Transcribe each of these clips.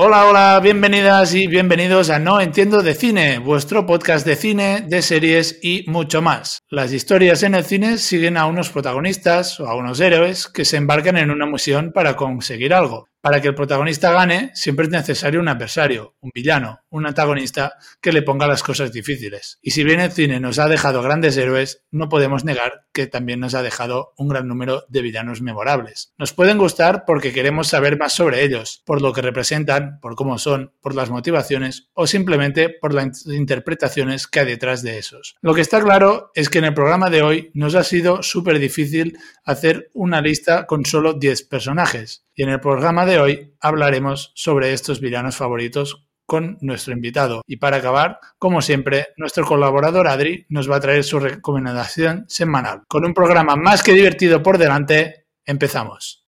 Hola, hola, bienvenidas y bienvenidos a No Entiendo de Cine, vuestro podcast de cine, de series y mucho más. Las historias en el cine siguen a unos protagonistas o a unos héroes que se embarcan en una misión para conseguir algo. Para que el protagonista gane, siempre es necesario un adversario, un villano, un antagonista que le ponga las cosas difíciles. Y si bien el cine nos ha dejado grandes héroes, no podemos negar que también nos ha dejado un gran número de villanos memorables. Nos pueden gustar porque queremos saber más sobre ellos, por lo que representan, por cómo son, por las motivaciones o simplemente por las interpretaciones que hay detrás de esos. Lo que está claro es que en el programa de hoy nos ha sido súper difícil hacer una lista con solo 10 personajes. Y en el programa de hoy hablaremos sobre estos villanos favoritos con nuestro invitado. Y para acabar, como siempre, nuestro colaborador Adri nos va a traer su recomendación semanal. Con un programa más que divertido por delante, empezamos.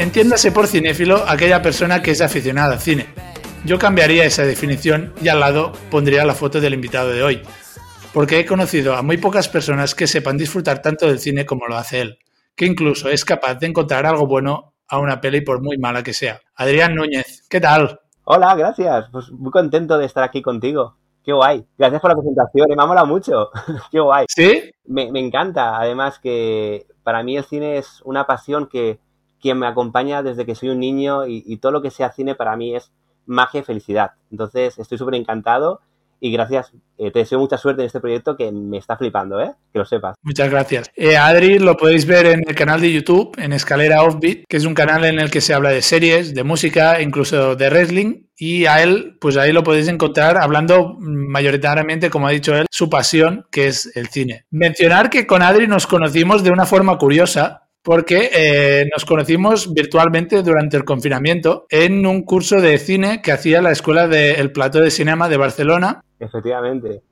Entiéndase por cinéfilo aquella persona que es aficionada al cine. Yo cambiaría esa definición y al lado pondría la foto del invitado de hoy, porque he conocido a muy pocas personas que sepan disfrutar tanto del cine como lo hace él, que incluso es capaz de encontrar algo bueno a una peli por muy mala que sea. Adrián Núñez, ¿qué tal? Hola, gracias. Pues muy contento de estar aquí contigo. Qué guay. Gracias por la presentación, me ha molado mucho. Qué guay. ¿Sí? Me, me encanta. Además que para mí el cine es una pasión que quien me acompaña desde que soy un niño y, todo lo que sea cine para mí es magia y felicidad. Entonces estoy súper encantado y gracias, eh, te deseo mucha suerte en este proyecto que me está flipando, ¿eh? Que lo sepas. Muchas gracias. Eh, Adri lo podéis ver en el canal de YouTube, en Escalera Offbeat, que es un canal en el que se habla de series, de música, incluso de wrestling. Y a él, pues ahí lo podéis encontrar hablando mayoritariamente, como ha dicho él, su pasión, que es el cine. Mencionar que con Adri nos conocimos de una forma curiosa, porque eh, nos conocimos virtualmente durante el confinamiento en un curso de cine que hacía la Escuela del Plato de Cinema de Barcelona. Efectivamente.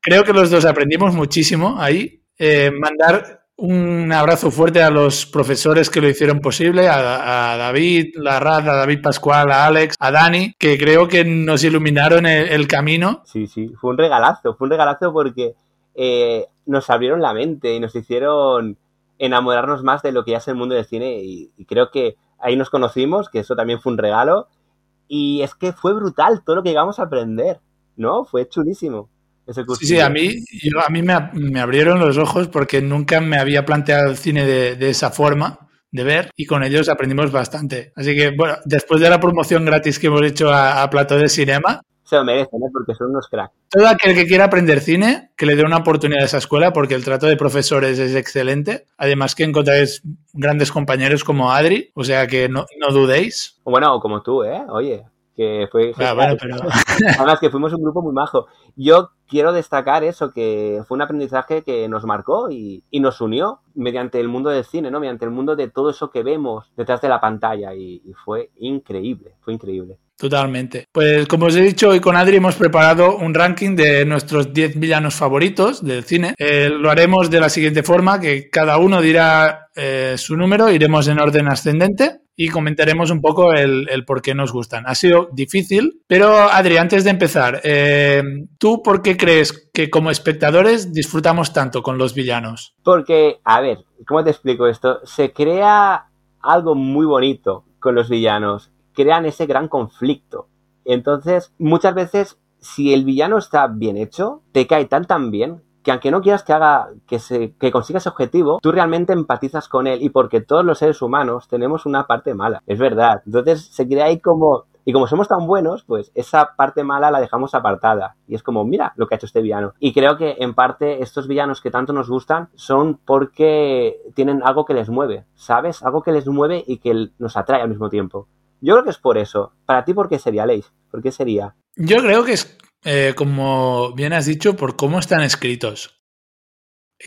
Creo que los dos aprendimos muchísimo ahí. Eh, mandar un abrazo fuerte a los profesores que lo hicieron posible, a, David Larraz, a David Pascual, a Alex, a Dani, que creo que nos iluminaron el, camino. Sí, sí, fue un regalazo, fue un regalazo porque eh, nos abrieron la mente y nos hicieron enamorarnos más de lo que ya es el mundo del cine y, creo que ahí nos conocimos, que eso también fue un regalo y es que fue brutal todo lo que llegamos a aprender, ¿no? Fue chulísimo. Ese sí, sí, a mí, a mí me, abrieron los ojos porque nunca me había planteado el cine de, esa forma de ver y con ellos aprendimos bastante. Así que, bueno, después de la promoción gratis que hemos hecho a, a Plató de Cinema, se lo merecen, ¿eh? porque son unos cracks. Todo aquel que quiera aprender cine, que le dé una oportunidad a esa escuela, porque el trato de profesores es excelente. Además que encontráis grandes compañeros como Adri, o sea que no, no dudéis. Bueno, como tú, ¿eh? Oye, que fue... Ah, bueno, pero... Además que fuimos un grupo muy majo. Yo quiero destacar eso, que fue un aprendizaje que nos marcó y, nos unió mediante el mundo del cine, ¿no? Mediante el mundo de todo eso que vemos detrás de la pantalla y fue increíble, fue increíble. Totalmente. Pues como os he dicho, hoy con Adri hemos preparado un ranking de nuestros 10 villanos favoritos del cine. Eh, lo haremos de la siguiente forma, que cada uno dirá eh, su número, iremos en orden ascendente y comentaremos un poco el, por qué nos gustan. Ha sido difícil, pero Adri, antes de empezar, eh, ¿tú por qué crees que como espectadores disfrutamos tanto con los villanos? Porque, a ver, ¿cómo te explico esto? Se crea algo muy bonito con los villanos crean ese gran conflicto. Entonces, muchas veces, si el villano está bien hecho, te cae tan tan bien que aunque no quieras que haga que se que consiga ese objetivo, tú realmente empatizas con él y porque todos los seres humanos tenemos una parte mala, es verdad. Entonces se crea ahí como y como somos tan buenos, pues esa parte mala la dejamos apartada. Y es como, mira lo que ha hecho este villano. Y creo que en parte estos villanos que tanto nos gustan son porque tienen algo que les mueve, ¿sabes? Algo que les mueve y que nos atrae al mismo tiempo. Yo creo que es por eso. Para ti, ¿por qué sería, Leis? ¿Por qué sería? Yo creo que es, eh, como bien has dicho, por cómo están escritos.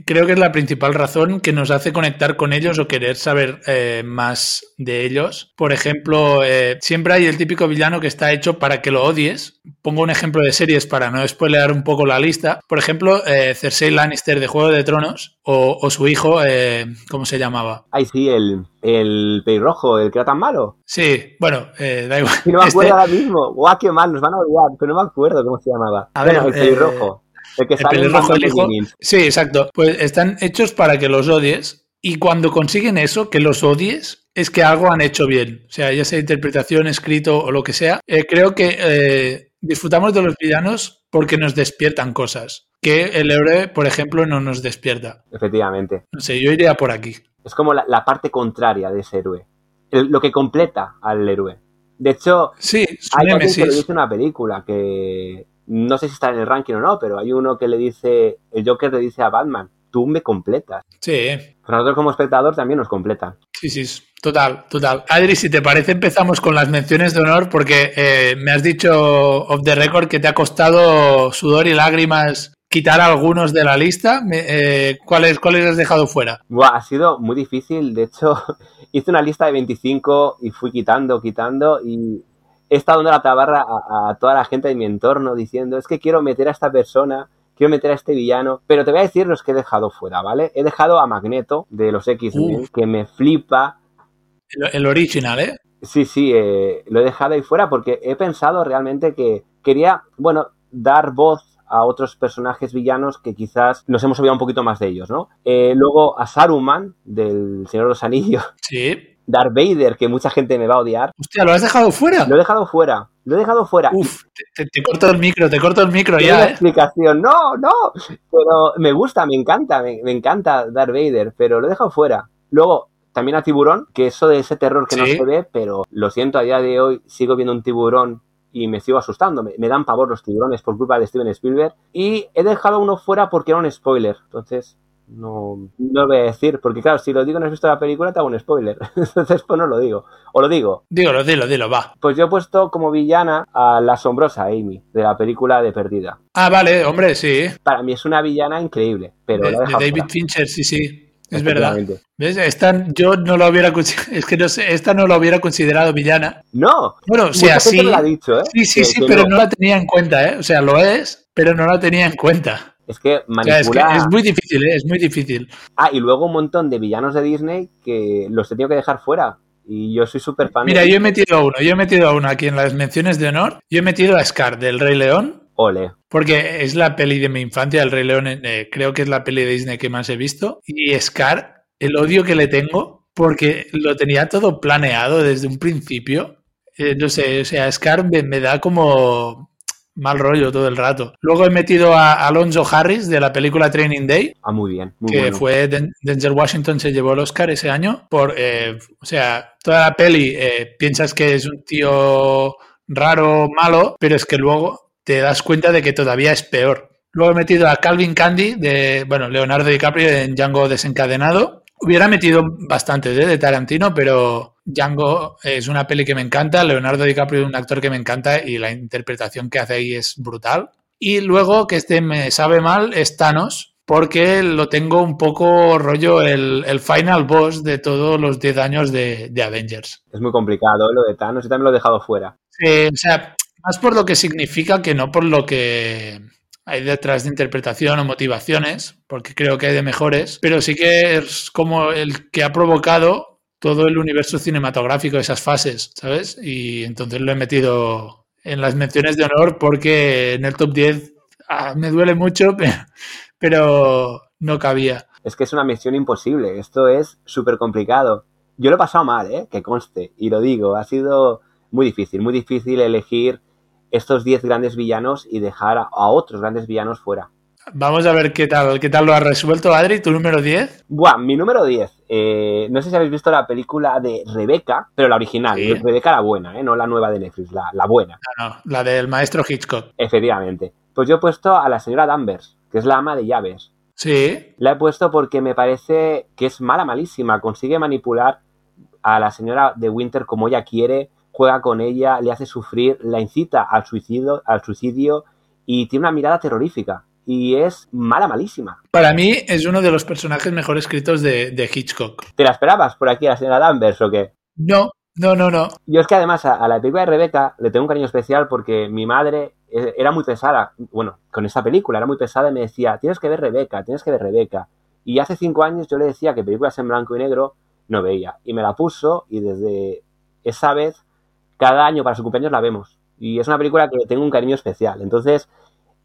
Creo que es la principal razón que nos hace conectar con ellos o querer saber eh, más de ellos. Por ejemplo, eh, siempre hay el típico villano que está hecho para que lo odies. Pongo un ejemplo de series para no spoilear un poco la lista. Por ejemplo, eh, Cersei Lannister de Juego de Tronos o, su hijo, ¿cómo se llamaba? Ay, sí, el, el pelirrojo, el que era tan malo. Sí, bueno, da igual. no me acuerdo este ahora mismo. Guau, qué mal, nos van a odiar, pero no me acuerdo cómo se llamaba. A ver, el pelirrojo. El que sale el hijo. Sí, exacto. Pues están hechos para que los odies y cuando consiguen eso, que los odies, es que algo han hecho bien. O sea, ya sea interpretación, escrito o lo que sea. Eh, creo que eh, disfrutamos de los villanos porque nos despiertan cosas que el héroe, por ejemplo, no nos despierta. Efectivamente. No sé, yo iría por aquí. Es como la, parte contraria de ese héroe. lo que completa al héroe. De hecho, sí, hay alguien que lo dice una película que no sé si está en el ranking o no, pero hay uno que le dice, el Joker le dice a Batman, tú me completas. Sí. nosotros como espectador también nos completa. Sí, sí, total, total. Adri, si te parece, empezamos con las menciones de honor porque eh, me has dicho off the record que te ha costado sudor y lágrimas quitar algunos de la lista. Eh, ¿cuáles, ¿Cuáles has dejado fuera? ha sido muy difícil. De hecho, hice una lista de 25 y fui quitando, quitando y he estado dando la tabarra a, toda la gente de mi entorno diciendo, es que quiero meter a esta persona, quiero meter a este villano, pero te voy a decir los que he dejado fuera, ¿vale? He dejado a Magneto de los X-Men, que me flipa. El, original, ¿eh? Sí, sí, eh, lo he dejado ahí fuera porque he pensado realmente que quería, bueno, dar voz a otros personajes villanos que quizás nos hemos olvidado un poquito más de ellos, ¿no? Eh, luego a Saruman, del Señor de los Anillos. Sí. Darth Vader, que mucha gente me va a odiar. Hostia, ¿lo has dejado fuera? Lo he dejado fuera. Lo he dejado fuera. Uf, te, corto el micro, te corto el micro ya. ¿eh? explicación. No, no. Pero me gusta, me encanta, me, encanta Darth Vader, pero lo he dejado fuera. Luego, también a Tiburón, que eso de ese terror que no se ve, pero lo siento, a día de hoy sigo viendo un tiburón y me sigo asustando. Me, me, dan pavor los tiburones por culpa de Steven Spielberg. Y he dejado uno fuera porque era un spoiler. Entonces, no, no lo voy a decir, porque claro, si lo digo no has visto la película, te hago un spoiler. Entonces, pues no lo digo. O lo digo. Dígalo, dilo, dilo, va. Pues yo he puesto como villana a la asombrosa Amy, de la película de Perdida. Ah, vale, hombre, sí. Para mí es una villana increíble, pero de, David Fincher, sí, sí. Es verdad. ¿Ves? Esta yo no lo hubiera es que no sé, esta no lo hubiera considerado villana. No. Bueno, o sea, sí. ¿eh? Sí, sí, sí, pero no la tenía en cuenta, ¿eh? O sea, lo es, pero no la tenía en cuenta. Es que manipular... es, muy difícil, ¿eh? es muy difícil. Ah, y luego un montón de villanos de Disney que los he tenido que dejar fuera. Y yo soy súper fan. Mira, yo he metido a uno, yo he metido a uno aquí en las menciones de honor. Yo he metido a Scar del Rey León. Ole. Porque es la peli de mi infancia, el Rey León, eh, creo que es la peli de Disney que más he visto. Y Scar, el odio que le tengo, porque lo tenía todo planeado desde un principio. Eh, no sé, o sea, Scar me da como mal rollo todo el rato. Luego he metido a Alonso Harris de la película Training Day. Ah, muy bien. que fue Denzel Washington se llevó el Oscar ese año por, eh, o sea, toda la peli eh, piensas que es un tío raro, malo, pero es que luego te das cuenta de que todavía es peor. Luego he metido a Calvin Candy de, bueno, Leonardo DiCaprio en Django desencadenado. Hubiera metido bastante ¿eh? de Tarantino, pero Django es una peli que me encanta, Leonardo DiCaprio es un actor que me encanta y la interpretación que hace ahí es brutal. Y luego que este me sabe mal es Thanos, porque lo tengo un poco rollo el, final boss de todos los 10 años de, Avengers. Es muy complicado lo de Thanos y también lo he dejado fuera. O sea, más por lo que significa que no por lo que hay detrás de interpretación o motivaciones, porque creo que hay de mejores, pero sí que es como el que ha provocado todo el universo cinematográfico, esas fases, ¿sabes? Y entonces lo he metido en las menciones de honor porque en el top 10 ah, me duele mucho, pero, no cabía. Es que es una misión imposible, esto es súper complicado. Yo lo he pasado mal, ¿eh? Que conste, y lo digo, ha sido muy difícil, muy difícil elegir estos 10 grandes villanos y dejar a otros grandes villanos fuera. Vamos a ver qué tal, qué tal lo has resuelto, Adri, tu número 10. Buah, mi número 10. Eh, no sé si habéis visto la película de Rebeca, pero la original, Rebeca la buena, ¿eh? no la nueva de Netflix, la, la buena. No, no, la del maestro Hitchcock. Efectivamente. Pues yo he puesto a la señora Danvers, que es la ama de llaves. Sí. La he puesto porque me parece que es mala, malísima. Consigue manipular a la señora de Winter como ella quiere, juega con ella, le hace sufrir, la incita al suicidio, al suicidio y tiene una mirada terrorífica y es mala, malísima. Para mí es uno de los personajes mejor escritos de, de Hitchcock. ¿Te la esperabas por aquí a la señora Danvers o qué? No, no, no, no. Yo es que además a, a, la película de Rebeca le tengo un cariño especial porque mi madre eh, era muy pesada, bueno, con esa película era muy pesada y me decía, tienes que ver Rebeca, tienes que ver Rebeca. Y hace cinco años yo le decía que películas en blanco y negro no veía. Y me la puso y desde esa vez, cada año para su cumpleaños la vemos. Y es una película que tengo un cariño especial. Entonces,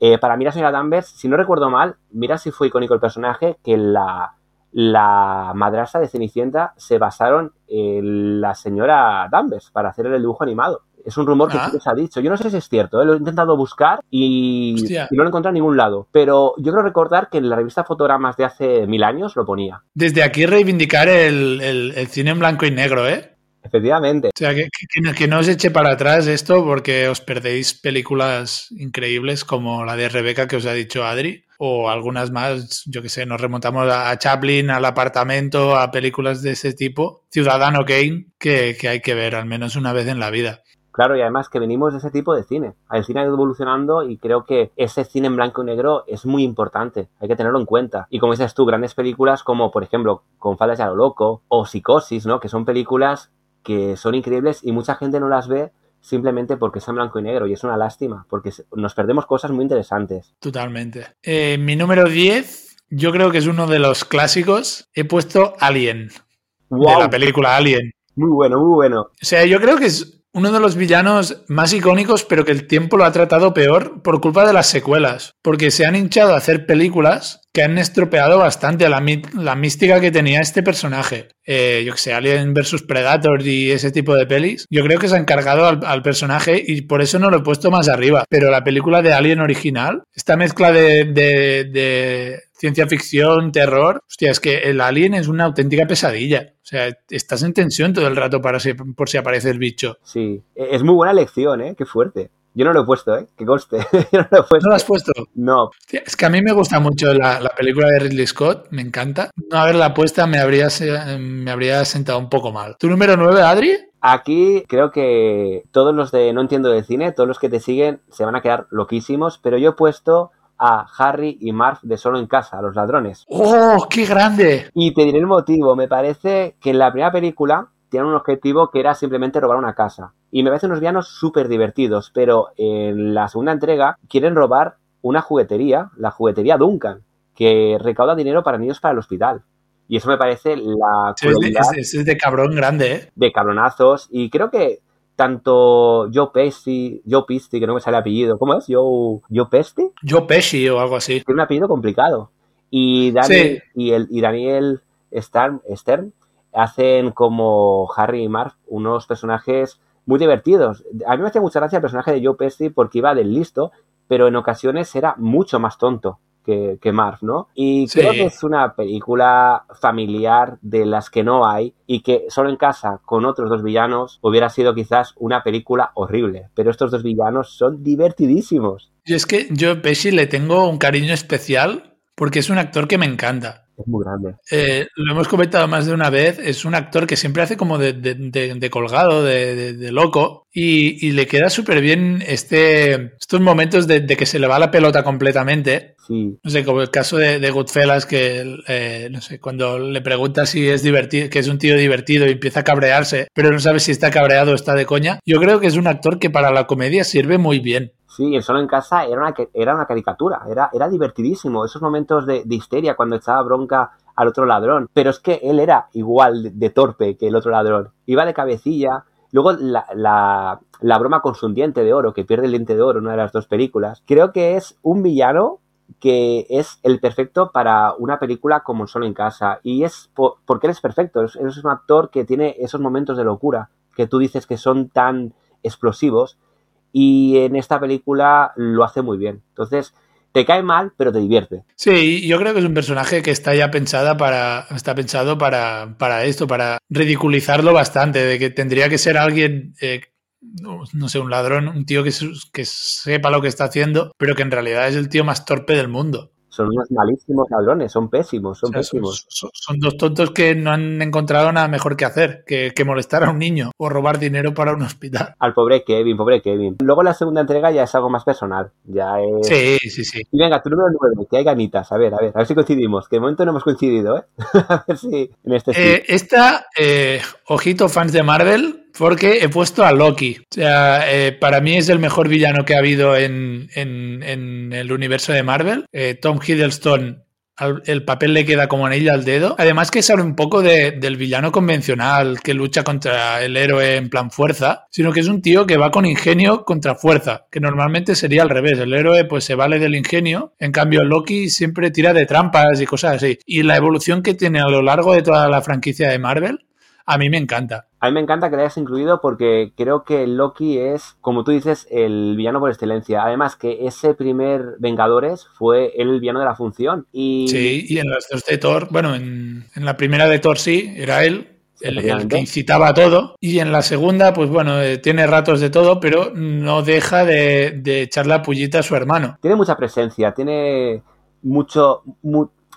eh, para mí la señora Danvers, si no recuerdo mal, mira si fue icónico el personaje, que la, la madrastra de Cenicienta se basaron en la señora Danvers para hacer el dibujo animado. Es un rumor que Ah. que se ha dicho. Yo no sé si es cierto, ¿eh? lo he intentado buscar y no lo he encontrado en ningún lado. Pero yo creo recordar que en la revista Fotogramas de hace mil años lo ponía. Desde aquí reivindicar el, el- el cine en blanco y negro, ¿eh? Efectivamente. O sea, que, que- que no os eche para atrás esto porque os perdéis películas increíbles como la de Rebeca que os ha dicho Adri o algunas más, yo que sé, nos remontamos a Chaplin, al apartamento, a películas de ese tipo, Ciudadano Kane, que, que hay que ver al menos una vez en la vida. Claro, y además que venimos de ese tipo de cine. El cine ha ido evolucionando y creo que ese cine en blanco y negro es muy importante. Hay que tenerlo en cuenta. Y como dices tú, grandes películas como, por ejemplo, Con Faldas a lo Loco o Psicosis, ¿no? Que son películas que son increíbles y mucha gente no las ve simplemente porque son en blanco y negro. Y es una lástima, porque nos perdemos cosas muy interesantes. Totalmente. Eh, mi número 10, yo creo que es uno de los clásicos. He puesto Alien, de ¡Wow! la película Alien. Muy bueno, muy bueno. O sea, yo creo que es uno de los villanos más icónicos, pero que el tiempo lo ha tratado peor por culpa de las secuelas. Porque se han hinchado a hacer películas que han estropeado bastante la, mística que tenía este personaje. Eh, yo que sé, Alien vs Predator y ese tipo de pelis. Yo creo que se han cargado al, personaje y por eso no lo he puesto más arriba. Pero la película de Alien original, esta mezcla de- de ciencia ficción, terror, hostia, es que el Alien es una auténtica pesadilla. O sea, estás en tensión todo el rato para si- por si aparece el bicho. Sí. E- Es muy buena elección, ¿eh? Qué fuerte. Yo no lo he puesto, ¿eh? Que conste. Yo no lo he puesto. ¿No lo has puesto? No, Hostia, Es que a mí me gusta mucho la, la película de Ridley Scott, me encanta. No haberla puesta me habría, me habría sentado un poco mal. ¿Tu número 9, Adri? Aquí creo que todos los de No Entiendo de Cine, todos los que te siguen, se van a quedar loquísimos, pero yo he puesto a Harry y Marv de Solo en Casa, a los ladrones. ¡Oh, qué grande! Y te diré el motivo, me parece que en la primera película tienen un objetivo que era simplemente robar una casa. Y me parecen unos villanos súper divertidos, pero en la segunda entrega quieren robar una juguetería, la juguetería Duncan, que recauda dinero para niños para el hospital. Y eso me parece la Sí, es- es de cabrón grande, ¿eh? de cabronazos y creo que tanto Joe Pesci, Joe Pesci, que no me sale el apellido, ¿cómo es? Joe, Joe Pesci, Joe Pesci o algo así. tiene un apellido complicado. Y Daniel, y, el, y Daniel Stern, Stern hacen como Harry y Marv unos personajes muy divertidos. A mí me hace mucha gracia el personaje de Joe Pesci porque iba del listo, pero en ocasiones era mucho más tonto que, que Marv, ¿no? Y Sí. creo que es una película familiar de las que no hay y que solo en casa con otros dos villanos hubiera sido quizás una película horrible. Pero estos dos villanos son divertidísimos. Yo es que Joe Pesci le tengo un cariño especial porque es un actor que me encanta. Es muy grande. Eh, lo hemos comentado más de una vez, es un actor que siempre hace como de, de- de- de colgado, de, loco, y, y le queda súper bien este, estos momentos de, que se le va la pelota completamente. Sí, No sé, como el caso de, de Goodfellas, que eh, no sé, cuando le pregunta si es divertido, que es un tío divertido y empieza a cabrearse, pero no sabe si está cabreado o está de coña. Yo creo que es un actor que para la comedia sirve muy bien. Sí, el solo en casa era una, era una caricatura, era, era divertidísimo. Esos momentos de, de histeria cuando echaba bronca al otro ladrón. Pero es que él era igual de, torpe que el otro ladrón. Iba de cabecilla. Luego la, la, la broma con su diente de oro, que pierde el diente de oro en una de las dos películas. Creo que es un villano que es el perfecto para una película como Solo en casa. Y es por- porque él es perfecto. Es, es un actor que tiene esos momentos de locura que tú dices que son tan explosivos y en esta película lo hace muy bien. Entonces, te cae mal, pero te divierte. Sí, yo creo que es un personaje que está ya pensada para, está pensado para, para esto, para ridiculizarlo bastante, de que tendría que ser alguien, eh, no, no sé, un ladrón, un tío que, que sepa lo que está haciendo, pero que en realidad es el tío más torpe del mundo. Son unos malísimos ladrones, son pésimos, son pésimos. Son, dos tontos que no han encontrado nada mejor que hacer que, molestar a un niño o robar dinero para un hospital. Al pobre Kevin, pobre Kevin. Luego la segunda entrega ya es algo más personal. Ya es... Sí, sí, sí. Y venga, tu número nueve, que hay ganitas. A ver, a ver, a ver si coincidimos. Que de momento no hemos coincidido, ¿eh? a ver si en este eh, Esta, eh, ojito, fans de Marvel, porque he puesto a Loki. O sea, eh, para mí es el mejor villano que ha habido en, el universo de Marvel. Eh, Tom Hiddleston el papel le queda como anillo al dedo. Además que sale un poco del villano convencional que lucha contra el héroe en plan fuerza, sino que es un tío que va con ingenio contra fuerza, que normalmente sería al revés. El héroe pues se vale del ingenio, en cambio Loki siempre tira de trampas y cosas así. Y la evolución que tiene a lo largo de toda la franquicia de Marvel a mí me encanta. A mí me encanta que lo hayas incluido porque creo que Loki es, como tú dices, el villano por excelencia. Además que ese primer Vengadores fue el villano de la función. Y... Sí, y en las dos de Thor, bueno, en, la primera de Thor sí, era él, el, que incitaba a todo. Y en la segunda, pues bueno, eh, tiene ratos de todo, pero no deja de, de, echar la pullita a su hermano. Tiene mucha presencia, tiene mucho,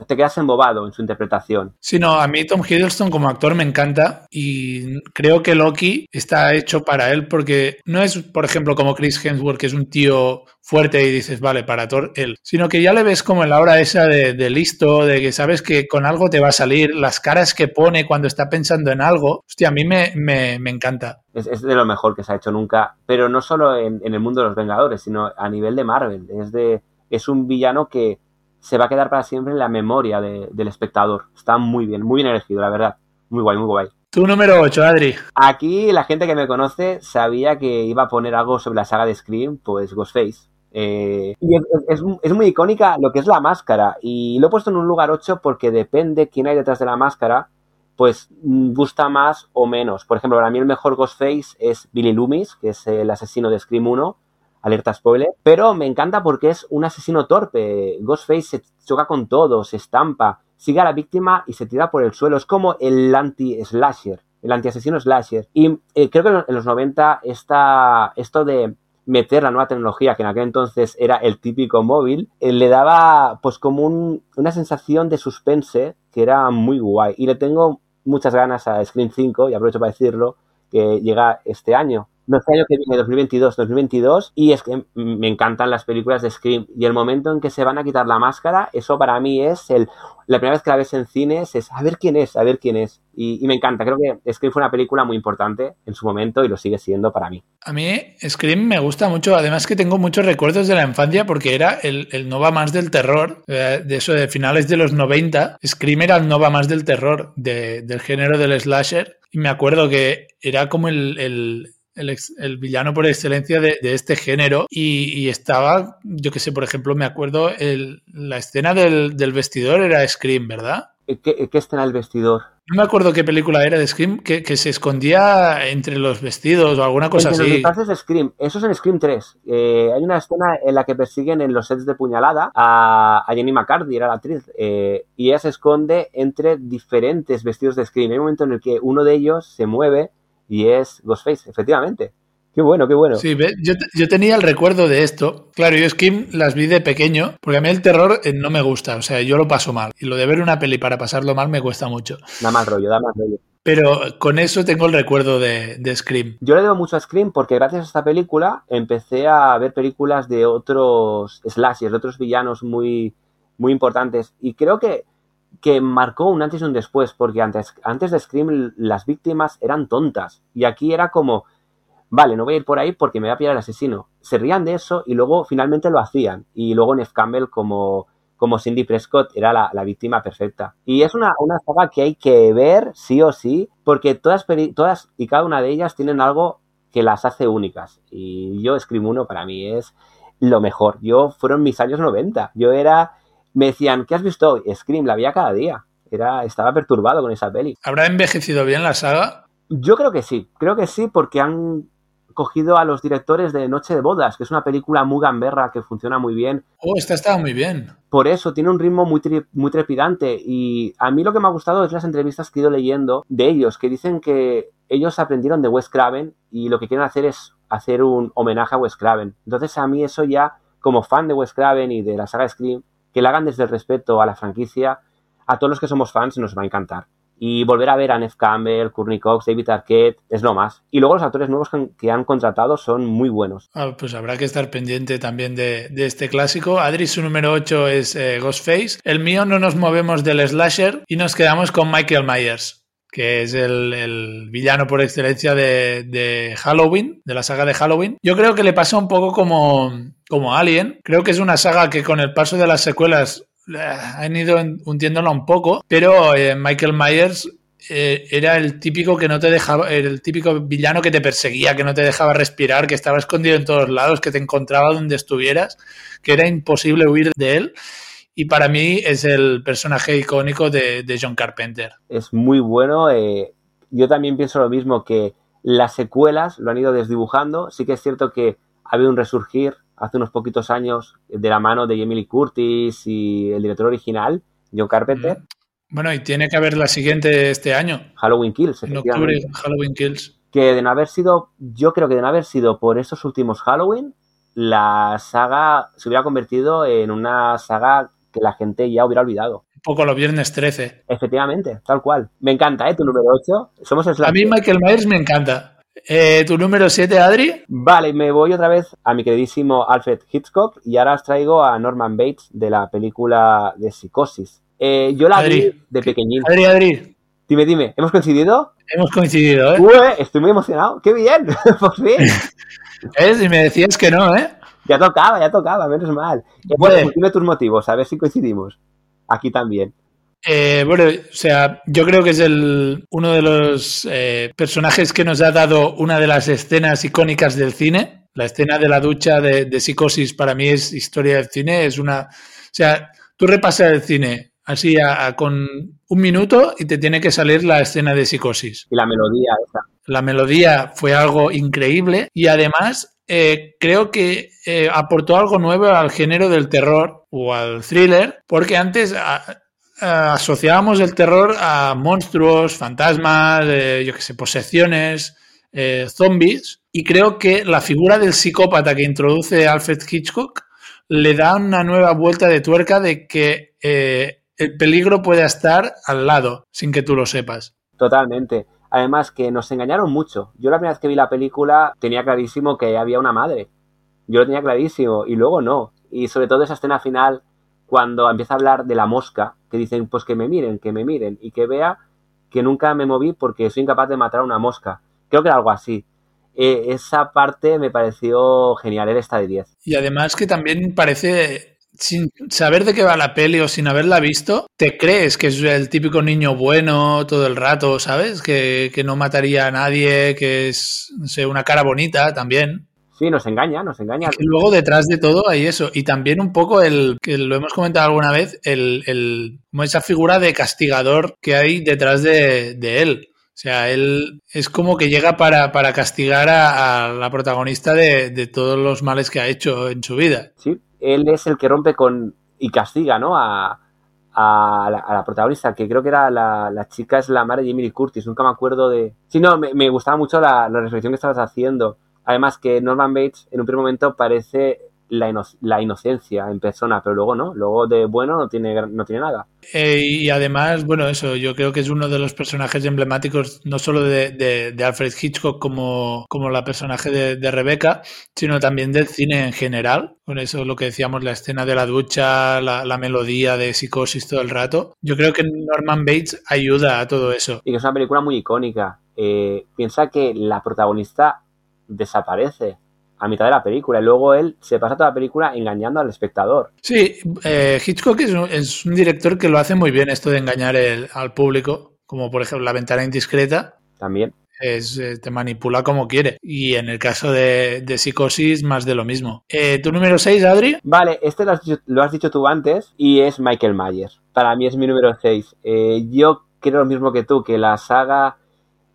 te quedas embobado en su interpretación. Sí, no, a mí Tom Hiddleston como actor me encanta y creo que Loki está hecho para él porque no es, por ejemplo, como Chris Hemsworth, que es un tío fuerte y dices, vale, para Thor él, sino que ya le ves como en la hora esa de, listo, de que sabes que con algo te va a salir, las caras que pone cuando está pensando en algo, hostia, a mí me, me, encanta. Es, de lo mejor que se ha hecho nunca, pero no solo en, en el mundo de los Vengadores, sino a nivel de Marvel. Es, de, es un villano que se va a quedar para siempre en la memoria del espectador. Está muy bien, muy bien elegido, la verdad. Muy guay, muy guay. Tu número 8, Adri. Aquí la gente que me conoce sabía que iba a poner algo sobre la saga de Scream, pues Ghostface. Eh, y es, muy icónica lo que es la máscara. Y lo he puesto en un lugar 8 porque depende quién hay detrás de la máscara, pues gusta más o menos. Por ejemplo, para mí el mejor Ghostface es Billy Loomis, que es el asesino de Scream 1 alerta spoiler, pero me encanta porque es un asesino torpe. Ghostface se choca con todo, se estampa, sigue a la víctima y se tira por el suelo. Es como el anti-slasher, el anti-asesino slasher. Y eh, creo que en los 90 esta, esto de meter la nueva tecnología, que en aquel entonces era el típico móvil, eh, le daba pues como una sensación de suspense que era muy guay. Y le tengo muchas ganas a Screen 5, y aprovecho para decirlo, que llega este año no sé año que viene, 2022, 2022, y es que me encantan las películas de Scream. Y el momento en que se van a quitar la máscara, eso para mí es el. La primera vez que la ves en cines es a ver quién es, a ver quién es. Y, me encanta, creo que Scream fue una película muy importante en su momento y lo sigue siendo para mí. A mí Scream me gusta mucho, además que tengo muchos recuerdos de la infancia porque era el, el Nova más del terror, eh, de eso de finales de los 90. Scream era el Nova más del terror, del género del slasher. Y me acuerdo que era como el el, villano por excelencia de, este género y, estaba, yo que sé, por ejemplo, me acuerdo, la escena del, vestidor era Scream, ¿verdad? ¿Qué, escena del vestidor? No me acuerdo qué película era de Scream, que, se escondía entre los vestidos o alguna cosa entre así. Los de Scream, eso es en Scream 3. Eh, hay una escena en la que persiguen en los sets de puñalada a, Jenny McCarthy, era la actriz, eh, y ella se esconde entre diferentes vestidos de Scream. Hay un momento en el que uno de ellos se mueve y es Ghostface, efectivamente. Qué bueno, qué bueno. Sí, yo, yo, tenía el recuerdo de esto. Claro, yo Scream las vi de pequeño, porque a mí el terror eh, no me gusta, o sea, yo lo paso mal. Y lo de ver una peli para pasarlo mal me cuesta mucho. Da más rollo, da más rollo. Pero con eso tengo el recuerdo de, de, Scream. Yo le debo mucho a Scream porque gracias a esta película empecé a ver películas de otros slashers, de otros villanos muy, muy importantes. Y creo que que marcó un antes y un después, porque antes, antes de Scream las víctimas eran tontas y aquí era como, vale, no voy a ir por ahí porque me va a pillar el asesino. Se rían de eso y luego finalmente lo hacían. Y luego Neff Campbell como, como Cindy Prescott era la, víctima perfecta. Y es una, una, saga que hay que ver sí o sí, porque todas, todas y cada una de ellas tienen algo que las hace únicas. Y yo Scream 1 para mí es lo mejor. Yo fueron mis años 90. Yo era me decían, ¿qué has visto hoy? Scream, la veía cada día. Era, estaba perturbado con esa peli. ¿Habrá envejecido bien la saga? Yo creo que sí, creo que sí, porque han cogido a los directores de Noche de Bodas, que es una película muy gamberra que funciona muy bien. Oh, esta estaba muy bien. Por eso, tiene un ritmo muy, muy trepidante. Y a mí lo que me ha gustado es las entrevistas que he ido leyendo de ellos, que dicen que ellos aprendieron de Wes Craven y lo que quieren hacer es hacer un homenaje a Wes Craven. Entonces, a mí eso ya, como fan de Wes Craven y de la saga Scream, que la hagan desde el respeto a la franquicia, a todos los que somos fans nos va a encantar. Y volver a ver a Neff Campbell, Courtney Cox, David Arquette es lo más. Y luego los actores nuevos que han, contratado son muy buenos. Ah, pues habrá que estar pendiente también de, este clásico. Adri, su número 8 es eh, Ghostface. El mío no nos movemos del slasher y nos quedamos con Michael Myers que es el, villano por excelencia de, Halloween, de la saga de Halloween. Yo creo que le pasa un poco como, como Alien. Creo que es una saga que con el paso de las secuelas eh, han ido hundiéndola un poco, pero eh, Michael Myers eh, era el típico que no te dejaba, el típico villano que te perseguía, que no te dejaba respirar, que estaba escondido en todos lados, que te encontraba donde estuvieras, que era imposible huir de él y para mí es el personaje icónico de, John Carpenter. Es muy bueno. Eh, yo también pienso lo mismo que las secuelas lo han ido desdibujando. Sí que es cierto que ha habido un resurgir hace unos poquitos años de la mano de Emily Curtis y el director original, John Carpenter. Bueno, y tiene que haber la siguiente este año. Halloween Kills, En octubre, Halloween Kills. Que de no haber sido, yo creo que de no haber sido por esos últimos Halloween, la saga se hubiera convertido en una saga que la gente ya hubiera olvidado. Un poco los viernes 13. Efectivamente, tal cual. Me encanta, ¿eh? Tu número 8. Somos A mí Michael Myers me encanta. Eh, ¿Tu número 7, Adri? Vale, me voy otra vez a mi queridísimo Alfred Hitchcock y ahora os traigo a Norman Bates de la película de Psicosis. Eh, yo la vi de pequeñín. Adri, Adri. Dime, dime, ¿hemos coincidido? Hemos coincidido, ¿eh? Uy, estoy muy emocionado. ¡Qué bien! Por fin. ¿Eh? Si me decías que no, ¿eh? Ya tocaba, ya tocaba, menos mal. Eh, bueno, pues dime tus motivos, a ver si coincidimos. Aquí también. Eh, bueno, o sea, yo creo que es el, uno de los eh, personajes que nos ha dado una de las escenas icónicas del cine. La escena de la ducha de, psicosis para mí es historia del cine. Es una. O sea, tú repasas el cine así con un minuto y te tiene que salir la escena de psicosis. Y la melodía esa. La melodía fue algo increíble y además eh, creo que eh, aportó algo nuevo al género del terror o al thriller, porque antes asociábamos el terror a monstruos, fantasmas, eh, yo qué sé, posesiones, zombies, y creo que la figura del psicópata que introduce Alfred Hitchcock le da una nueva vuelta de tuerca de que el peligro puede estar al lado sin que tú lo sepas. Totalmente. Además que nos engañaron mucho. Yo la primera vez que vi la película tenía clarísimo que había una madre. Yo lo tenía clarísimo y luego no. Y sobre todo esa escena final cuando empieza a hablar de la mosca, que dicen pues que me miren, que me miren y que vea que nunca me moví porque soy incapaz de matar a una mosca. Creo que era algo así. Eh, esa parte me pareció genial, era esta de 10. Y además que también parece sin saber de qué va la peli o sin haberla visto, te crees que es el típico niño bueno todo el rato, ¿sabes? Que, no mataría a nadie, que es, no sé, una cara bonita también. Sí, nos engaña, nos engaña. Y luego detrás de todo hay eso. Y también un poco el, que lo hemos comentado alguna vez, el, el como esa figura de castigador que hay detrás de, él. O sea, él es como que llega para, para castigar a, la protagonista de, de, todos los males que ha hecho en su vida. Sí, él es el que rompe con y castiga, ¿no? A, la, protagonista, que creo que era la, chica, es la madre de Emily Curtis, nunca me acuerdo de... Sí, no, me, gustaba mucho la, la reflexión que estabas haciendo. Además que Norman Bates en un primer momento parece la, inocencia en persona, pero luego no, luego de bueno no tiene, no tiene nada. Eh, y además, bueno, eso, yo creo que es uno de los personajes emblemáticos, no solo de, Alfred Hitchcock como, como la personaje de, de, Rebecca, sino también del cine en general. Con eso lo que decíamos, la escena de la ducha, la, melodía de psicosis todo el rato. Yo creo que Norman Bates ayuda a todo eso. Y que es una película muy icónica. Eh, piensa que la protagonista desaparece a mitad de la película y luego él se pasa toda la película engañando al espectador. Sí, eh, Hitchcock es un, director que lo hace muy bien esto de engañar al público, como por ejemplo La ventana indiscreta. También. Es, eh, te manipula como quiere. Y en el caso de, Psicosis, más de lo mismo. Eh, ¿Tu número 6, Adri? Vale, este lo has, dicho, tú antes y es Michael Myers. Para mí es mi número 6. yo creo lo mismo que tú, que la saga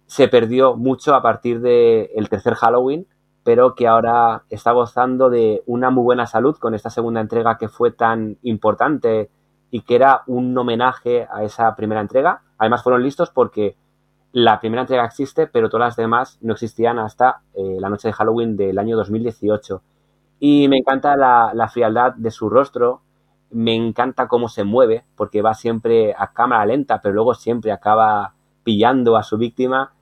se perdió mucho a partir del tercer Halloween pero que ahora está gozando de una muy buena salud con esta segunda entrega que fue tan importante y que era un homenaje a esa primera entrega. Además fueron listos porque la primera entrega existe, pero todas las demás no existían hasta eh, la noche de Halloween del año 2018. Y me encanta la, frialdad de su rostro, me encanta cómo se mueve, porque va siempre a cámara lenta, pero luego siempre acaba pillando a su víctima.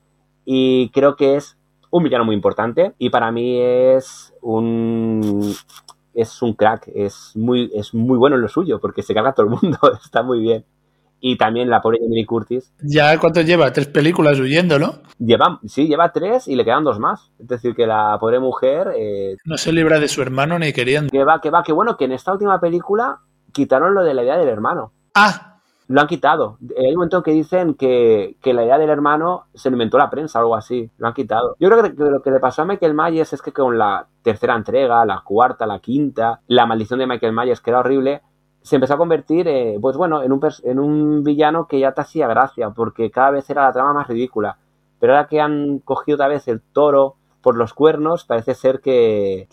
Y creo que es un villano muy importante y para mí es un es un crack, es muy, es muy bueno en lo suyo, porque se carga a todo el mundo, está muy bien. Y también la pobre Emily Curtis. ¿Ya cuánto lleva? Tres películas huyendo, ¿no? Lleva, sí, lleva tres y le quedan dos más. Es decir, que la pobre mujer... Eh, no se libra de su hermano ni queriendo. Que va, que va, que bueno, que en esta última película quitaron lo de la idea del hermano. Ah, lo han quitado. Hay un momento que dicen que, la idea del hermano se inventó la prensa o algo así. Lo han quitado. Yo creo que, lo que le pasó a Michael Myers es que con la tercera entrega, la cuarta, la quinta, la maldición de Michael Myers, que era horrible, se empezó a convertir, eh, pues bueno, en un, en un villano que ya te hacía gracia, porque cada vez era la trama más ridícula. Pero ahora que han cogido otra vez el toro por los cuernos, parece ser que,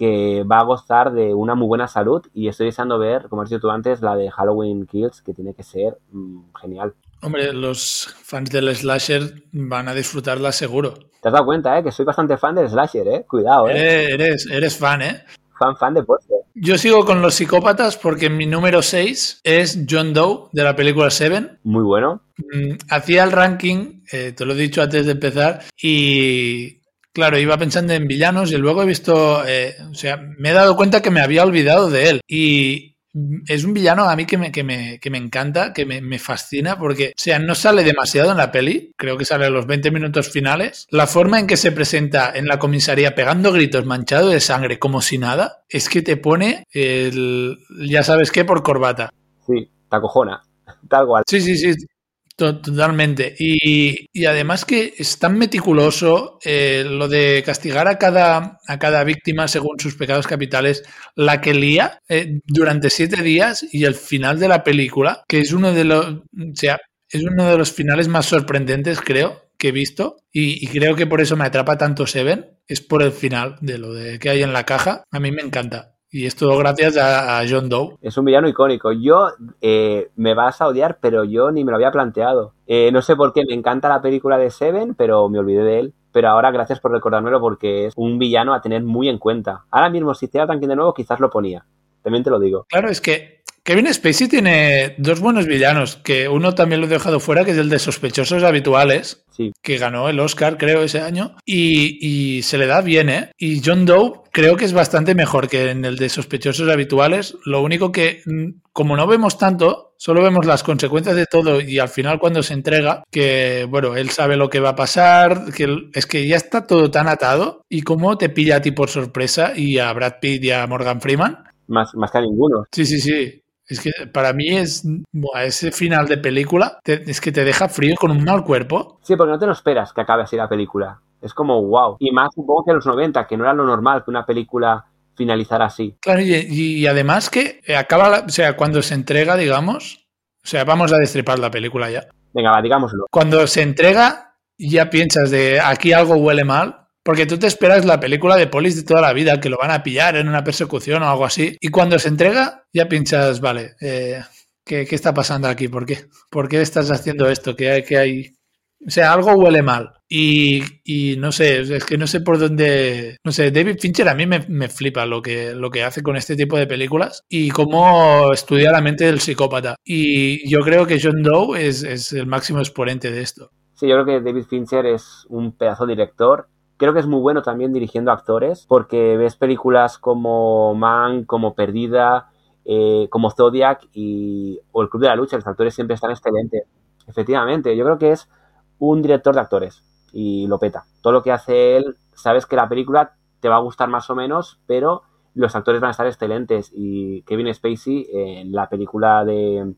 va a gozar de una muy buena salud y estoy deseando ver, como has dicho tú antes, la de Halloween Kills, que tiene que ser mm, genial. Hombre, los fans del slasher van a disfrutarla seguro. Te has dado cuenta, ¿eh? Que soy bastante fan del slasher, ¿eh? Cuidado, ¿eh? Eres, eres fan, ¿eh? Fan, fan de poste. Yo sigo con los psicópatas porque mi número 6 es John Doe de la película Seven. Muy bueno. Mm, hacía el ranking, eh, te lo he dicho antes de empezar, y Claro, iba pensando en villanos y luego he visto, eh, o sea, me he dado cuenta que me había olvidado de él. Y es un villano a mí que me, que me, que me encanta, que me, me, fascina, porque, o sea, no sale demasiado en la peli, creo que sale a los 20 minutos finales. La forma en que se presenta en la comisaría pegando gritos manchado de sangre como si nada, es que te pone el, ya sabes qué, por corbata. Sí, te acojona, tal cual. Sí, sí, sí. Totalmente. Y, además que es tan meticuloso eh, lo de castigar a cada, a cada víctima según sus pecados capitales, la que lía eh, durante siete días y el final de la película, que es uno de los, o sea, es uno de los finales más sorprendentes, creo, que he visto. Y, y creo que por eso me atrapa tanto Seven, es por el final de lo de que hay en la caja. A mí me encanta. Y es todo gracias a, John Doe. Es un villano icónico. Yo eh, me vas a odiar, pero yo ni me lo había planteado. Eh, no sé por qué, me encanta la película de Seven, pero me olvidé de él. Pero ahora gracias por recordármelo porque es un villano a tener muy en cuenta. Ahora mismo, si hiciera Tanking de nuevo, quizás lo ponía. También te lo digo. Claro, es que Kevin Spacey tiene dos buenos villanos, que uno también lo he dejado fuera, que es el de sospechosos habituales, que ganó el Oscar, creo, ese año, y, se le da bien, ¿eh? Y John Doe creo que es bastante mejor que en el de sospechosos habituales. Lo único que, mm, como no vemos tanto, solo vemos las consecuencias de todo y al final cuando se entrega, que, bueno, él sabe lo que va a pasar, que es que ya está todo tan atado y cómo te pilla a ti por sorpresa y a Brad Pitt y a Morgan Freeman. Más, más que a ninguno. Sí, sí, sí. Es que para mí es ese final de película es que te deja frío con un mal cuerpo. Sí, porque no te lo esperas que acabe así la película. Es como wow. Y más supongo que en los 90, que no era lo normal que una película finalizara así. Claro, y, además que acaba, o sea, cuando se entrega, digamos, o sea, vamos a destripar la película ya. Venga, va, digámoslo. Cuando se entrega, ya piensas de aquí algo huele mal porque tú te esperas la película de polis de toda la vida, que lo van a pillar en una persecución o algo así. Y cuando se entrega, ya piensas, vale, eh, ¿qué, está pasando aquí? ¿Por qué? ¿Por qué estás haciendo esto? ¿Qué hay, hay? O sea, algo huele mal. Y, no sé, es que no sé por dónde. No sé, David Fincher a mí me, flipa lo que, lo que hace con este tipo de películas y cómo estudia la mente del psicópata. Y yo creo que John Doe es, es el máximo exponente de esto. Sí, yo creo que David Fincher es un pedazo director Creo que es muy bueno también dirigiendo actores, porque ves películas como Man, como Perdida, eh, como Zodiac y, o El Club de la Lucha, los actores siempre están excelentes. Efectivamente, yo creo que es un director de actores y lo peta. Todo lo que hace él, sabes que la película te va a gustar más o menos, pero los actores van a estar excelentes y Kevin Spacey en la película de,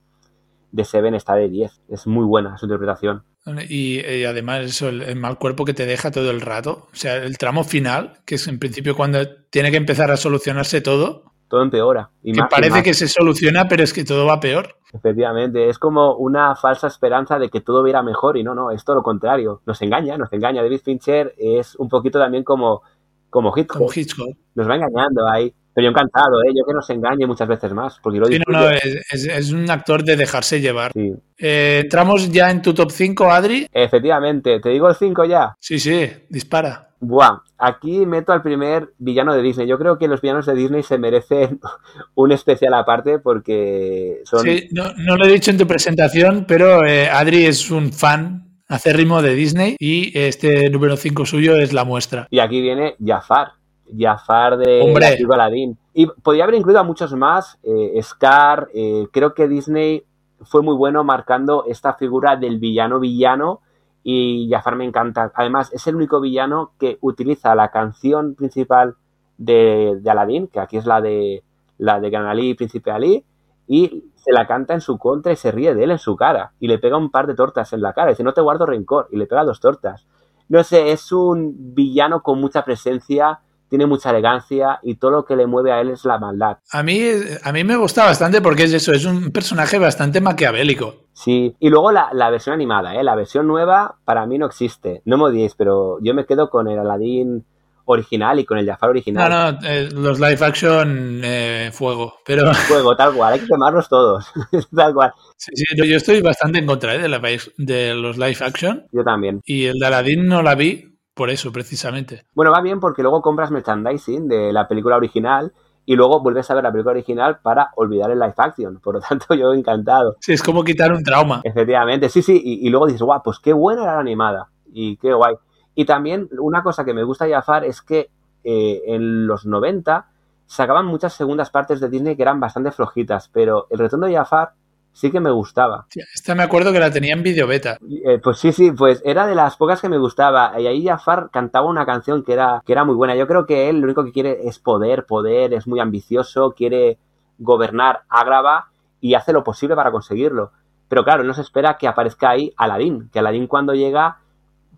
de Seven está de 10. Es muy buena su interpretación. Y, además eso, el, mal cuerpo que te deja todo el rato. O sea, el tramo final, que es en principio cuando tiene que empezar a solucionarse todo. Todo empeora. Y que parece que se soluciona, pero es que todo va peor. Efectivamente, es como una falsa esperanza de que todo viera mejor y no, no, es todo lo contrario. Nos engaña, nos engaña. David Fincher es un poquito también como, como Hitchcock. Como Hitchcock. Nos va engañando ahí. Pero yo encantado, ¿eh? yo que nos engañe muchas veces más. Porque lo no, es, un actor de dejarse llevar. Eh, ¿Entramos ya en tu top 5, Adri? Efectivamente, ¿te digo el 5 ya? Sí, sí, dispara. Buah, aquí meto al primer villano de Disney. Yo creo que los villanos de Disney se merecen un especial aparte porque son... Sí, no, no lo he dicho en tu presentación, pero eh, Adri es un fan acérrimo de Disney y este número 5 suyo es la muestra. Y aquí viene Jafar. Jafar de Hombre. Aladdin. Y podría haber incluido a muchos más. eh, Scar, eh, creo que Disney fue muy bueno marcando esta figura del villano villano y Jafar me encanta. Además, es el único villano que utiliza la canción principal de, de Aladdin, que aquí es la de la de Gran Ali y Príncipe Ali, y se la canta en su contra y se ríe de él en su cara y le pega un par de tortas en la cara. Dice, no te guardo rencor y le pega dos tortas. No sé, es un villano con mucha presencia, tiene mucha elegancia y todo lo que le mueve a él es la maldad. A mí, a mí me gusta bastante porque es eso, es un personaje bastante maquiavélico. Sí, y luego la, la versión animada, ¿eh? la versión nueva para mí no existe. No me odiéis, pero yo me quedo con el Aladdin original y con el Jafar No, original. no, eh, los live action, eh, fuego. Pero Juego, tal cual, hay que quemarlos todos. tal cual. sí, sí, yo- yo estoy bastante en contra eh, de, la- de los live action Yo también. y el de Aladdin no la vi por eso, precisamente. Bueno, va bien porque luego compras merchandising de la película original y luego vuelves a ver la película original para olvidar el live action. Por lo tanto, yo encantado. Sí, es como quitar un trauma. Efectivamente, sí, sí, y, y luego dices, guau, pues qué buena era la animada y qué guay. Y también una cosa que me gusta de Jafar es que eh, en los 90 sacaban muchas segundas partes de Disney que eran bastante flojitas, pero el retorno de Jafar sí que me gustaba. Esta me acuerdo que la tenía en video beta. Eh, pues sí, sí, pues era de las pocas que me gustaba. Y ahí Jafar cantaba una canción que era, que era muy buena. Yo creo que él lo único que quiere es poder, poder, es muy ambicioso, quiere gobernar Ágrava y hace lo posible para conseguirlo. Pero claro, no se espera que aparezca ahí Aladín, que Aladín cuando llega,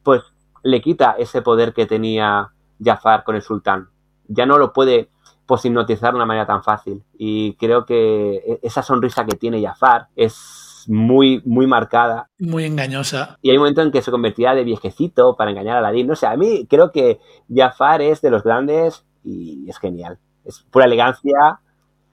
pues le quita ese poder que tenía Jafar con el sultán. Ya no lo puede poshipnotizar de una manera tan fácil. Y creo que e- esa sonrisa que tiene Jafar es muy, muy marcada Muy engañosa. y hay un momento en que se convertía de viejecito para engañar a Aladdin. No sé, a mí creo que Jafar es de los grandes y es genial. Es pura elegancia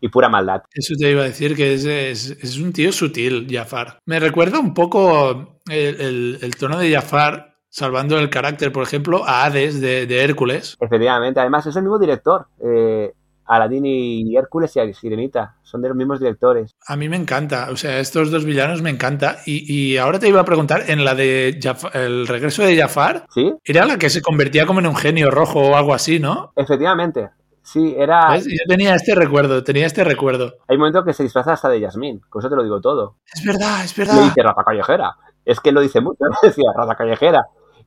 y pura maldad. Eso te iba a decir que es, es- es un tío sutil, Jafar. Me recuerda un poco el, el- el tono de Jafar, salvando el carácter, por ejemplo, a Hades de, de Hércules. Efectivamente, además es el mismo director. Eh, Aladdin y Hércules y Sirenita son de los mismos directores. A mí me encanta, o sea, estos dos villanos me encanta. Y, y ahora te iba a preguntar, en la de el regreso de Jafar, ¿Sí? era la que se convertía como en un genio rojo o algo así, ¿no? Efectivamente. Sí, era. ¿Ves? Yo tenía este recuerdo, tenía este recuerdo. Hay un momento que se disfraza hasta de Yasmín. Con eso te lo digo todo. Es verdad, es Le verdad. dice rata callejera. Es que lo dice mucho. Decía rata callejera.